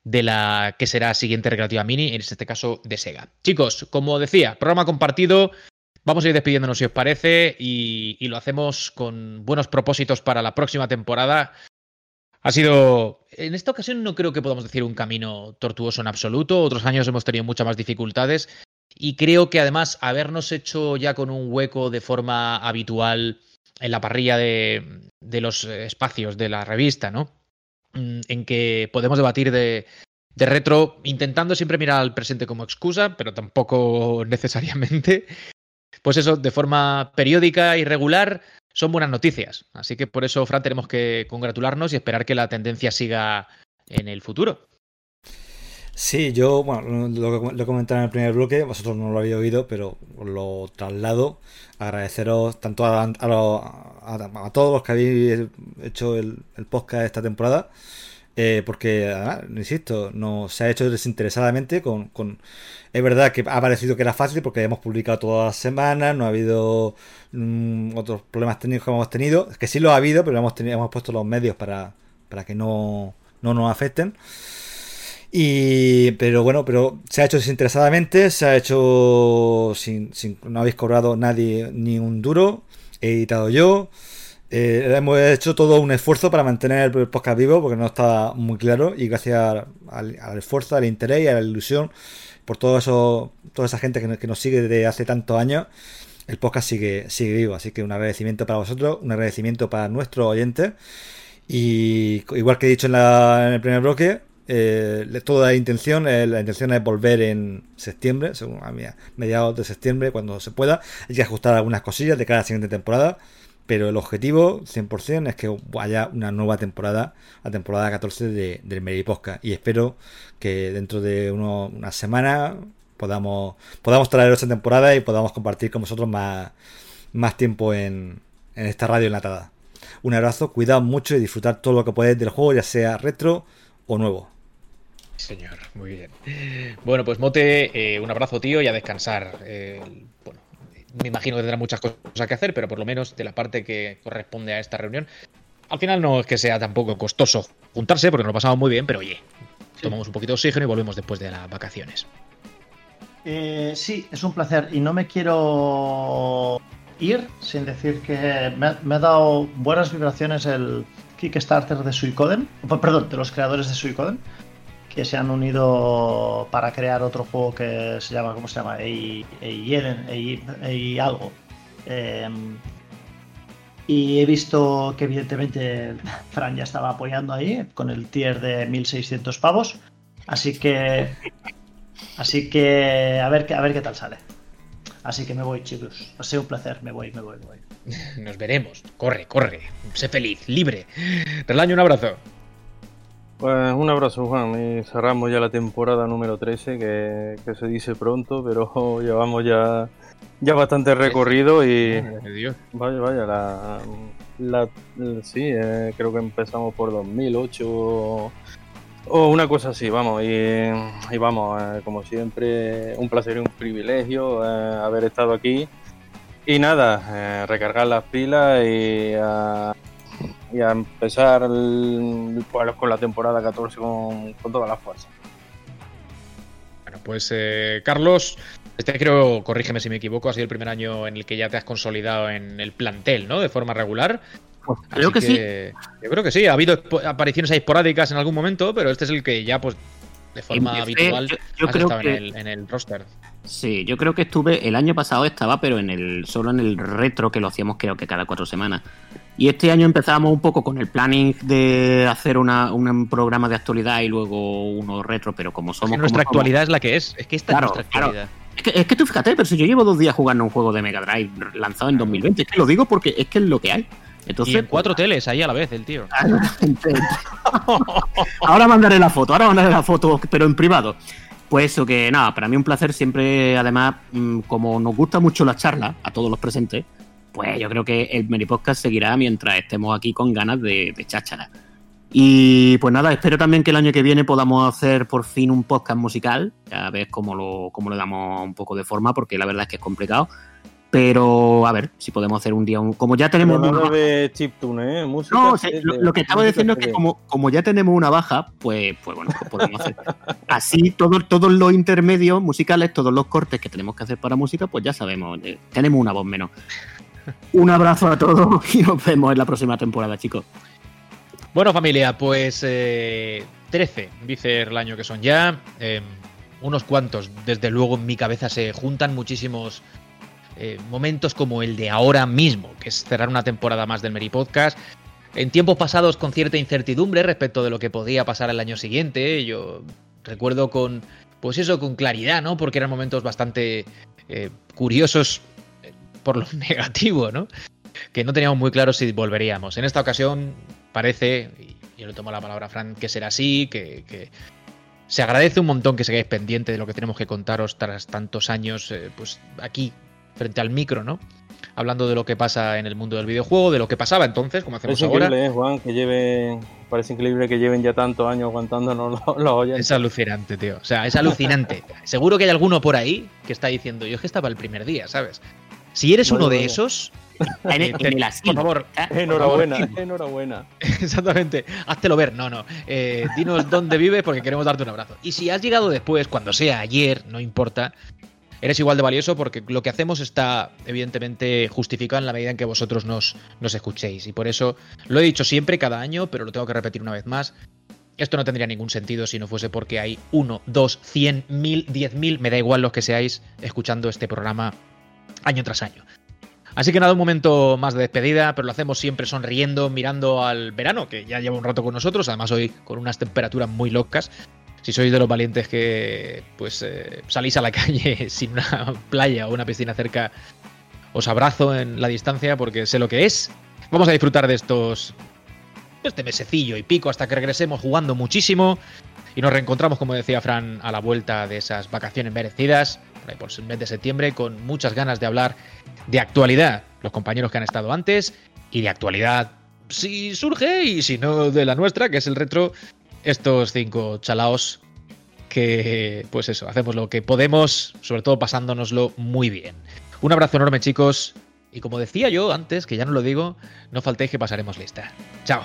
de la que será siguiente recreativa mini, en este caso de Sega. Chicos, como decía, programa compartido. Vamos a ir despidiéndonos si os parece y, lo hacemos con buenos propósitos para la próxima temporada. Ha sido, en esta ocasión no creo que podamos decir un camino tortuoso en absoluto. Otros años hemos tenido muchas más dificultades y creo que además habernos hecho ya con un hueco de forma habitual en la parrilla de, los espacios de la revista, ¿no? Mm, en que podemos debatir de, retro, intentando siempre mirar al presente como excusa, pero tampoco necesariamente. Pues eso, de forma periódica y regular, son buenas noticias. Así que por eso, Fran, tenemos que congratularnos y esperar que la tendencia siga en el futuro. Sí, yo, bueno, lo, lo comentado en el primer bloque, vosotros no lo habéis oído, pero lo traslado. Agradeceros tanto a, a, todos los que habéis hecho el, podcast esta temporada, eh, porque, insisto, no se ha hecho desinteresadamente. Con, con, Es verdad que ha parecido que era fácil porque hemos publicado todas las semanas, no ha habido mm, otros problemas técnicos que hemos tenido, que sí lo ha habido, pero hemos, tenido, hemos puesto los medios para, para que no, no nos afecten. Y, pero bueno, pero se ha hecho desinteresadamente, se ha hecho sin, sin no habéis cobrado nadie ni un duro, he editado yo. Eh, hemos hecho todo un esfuerzo para mantener el podcast vivo porque no está muy claro y gracias al, esfuerzo, al interés y a la ilusión por todo eso, toda esa gente que, nos sigue desde hace tantos años, el podcast sigue, sigue vivo. Así que un agradecimiento para vosotros, un agradecimiento para nuestros oyentes. Y igual que he dicho en, la, en el primer bloque, eh, toda la intención, eh, la intención es volver en septiembre, según a mediados de septiembre, cuando se pueda. Hay que ajustar algunas cosillas de cada siguiente temporada, pero el objetivo 100% es que haya una nueva temporada, la temporada 14 de, del Meriposca. Y espero que dentro de uno, una semana podamos, podamos traer esta temporada y podamos compartir con vosotros más, más tiempo en, en esta radio enlatada. Un abrazo, cuidado mucho y disfrutar todo lo que podéis del juego, ya sea retro o nuevo. Señor, muy bien. Bueno, pues Mote, eh, un abrazo, tío, y a descansar. Eh, bueno, me imagino que tendrá muchas cosas que hacer, pero por lo menos de la parte que corresponde a esta reunión. Al final no es que sea tampoco costoso juntarse, porque nos lo pasamos muy bien, pero oye, tomamos un poquito de oxígeno y volvemos después de las vacaciones. Eh, sí, es un placer y no me quiero ir sin decir que me ha, me ha dado buenas vibraciones el Kickstarter de Suicoden, perdón, de los creadores de Suicoden, que se han unido para crear otro juego que se llama, ¿cómo se llama? Algo. Eh, y he visto que evidentemente Fran ya estaba apoyando ahí con el tier de 1600 pavos. Así que. Así que. A ver, a ver qué tal sale. Así que me voy, chicos. Ha sido un placer. Me voy, me voy, me voy. Nos veremos. Corre, corre. Sé feliz, libre. Relaño, un abrazo. Pues un abrazo, Juan. Y cerramos ya la temporada número 13, que, que se dice pronto, pero llevamos ya, ya bastante recorrido y. Dios. Vaya, vaya, la. la sí, eh, creo que empezamos por 2008 o, o una cosa así, vamos. Y, y vamos, eh, como siempre, un placer y un privilegio eh, haber estado aquí. Y nada, recargar las pilas y y a empezar el- pues, con la temporada 14 con, con toda la fuerza. Bueno, pues eh, Carlos, este creo, corrígeme si me equivoco, ha sido el primer año en el que ya te has consolidado en el plantel, ¿no? De forma regular. Pues creo que sí. Yo creo que sí. Ha habido apariciones esporádicas en algún momento, pero este es el que ya, pues, de forma Empecé- habitual, yo- yo has creo estado que- en, el, en el roster. Sí, yo creo que estuve, el año pasado estaba, pero en el solo en el retro que lo hacíamos creo que cada cuatro semanas. Y este año empezábamos un poco con el planning de hacer una, un programa de actualidad y luego uno retro, pero como Es somos... que nuestra como somos- actualidad es la que es. Es que esta Claro, es nuestra claro. actualidad. Es que, es que tú fíjate, pero si yo llevo dos días jugando un juego de Mega Drive lanzado en 2020, es que lo digo porque es que es lo que hay. Entonces, y en cuatro teles ahí a la vez, el tío. ahora mandaré la foto, ahora mandaré la foto, pero en privado. Pues eso que nada, para mí un placer siempre, además, mm, como nos gusta mucho la charla a todos los presentes, pues yo creo que el Meri Podcast seguirá mientras estemos aquí con ganas de, de cháchara. Y pues nada, espero también que el año que viene podamos hacer por fin un podcast musical, a ver cómo lo, cómo le damos un poco de forma, porque la verdad es que es complicado. Pero a ver si podemos hacer un día un. Como ya tenemos. Pero una- de chiptune, ¿eh? Música no, o sea, de- lo, lo que estaba diciendo es que como ya tenemos una baja, pues, pues bueno, pues podemos hacer. Así todos, todos los intermedios musicales, todos los cortes que tenemos que hacer para música, pues ya sabemos, eh, tenemos una voz menos. Un abrazo a todos y nos vemos en la próxima temporada, chicos. Bueno, familia, pues eh, 13, dice el año que son ya. eh, unos cuantos, desde luego, en mi cabeza se juntan muchísimos eh, momentos como el de ahora mismo, que es cerrar una temporada más del Meri Podcast. En tiempos pasados con cierta incertidumbre respecto de lo que podía pasar el año siguiente, yo recuerdo con, pues eso, con claridad, ¿no? Porque eran momentos bastante eh, curiosos eh, por lo negativo, ¿no? Que no teníamos muy claro si volveríamos. En esta ocasión parece, y yo le tomo la palabra a Fran, que será así, que, que se agradece un montón que sigáis pendiente de lo que tenemos que contaros tras tantos años, eh, pues aquí, frente al micro, ¿no? Hablando de lo que pasa en el mundo del videojuego, de lo que pasaba entonces, como hacemos Es ahora. increíble, ¿eh, Juan, que lleven, parece increíble que lleven ya tantos años aguantándonos los, los oyentes. Es alucinante, tío. O sea, es alucinante. Seguro que hay alguno por ahí que está diciendo, yo es que estaba el primer día, ¿sabes? Si eres uno de esos, En, eh, en el por favor, Enhorabuena, enhorabuena. Exactamente. Háztelo ver. No, no. Eh, dinos dónde vives porque queremos darte un abrazo. Y si has llegado después, cuando sea ayer, no importa, eres igual de valioso porque lo que hacemos está evidentemente justificado en la medida en que vosotros nos, nos escuchéis. Y por eso lo he dicho siempre, cada año, pero lo tengo que repetir una vez más. Esto no tendría ningún sentido si no fuese porque hay uno, dos, cien, mil, diez mil, me da igual los que seáis, escuchando este programa año tras año. Así que nada, un momento más de despedida, pero lo hacemos siempre sonriendo, mirando al verano, que ya lleva un rato con nosotros, además hoy con unas temperaturas muy locas. Si sois de los valientes que pues eh, salís a la calle sin una playa o una piscina cerca, os abrazo en la distancia porque sé lo que es. Vamos a disfrutar de estos de este mesecillo y pico hasta que regresemos jugando muchísimo y nos reencontramos, como decía Fran, a la vuelta de esas vacaciones merecidas, por el mes de septiembre, con muchas ganas de hablar de actualidad, los compañeros que han estado antes, y de actualidad, si surge, y si no de la nuestra, que es el retro, estos cinco chalaos que, pues eso, hacemos lo que podemos, sobre todo pasándonoslo muy bien. Un abrazo enorme, chicos, y como decía yo antes, que ya no lo digo, no faltéis que pasaremos lista. Chao.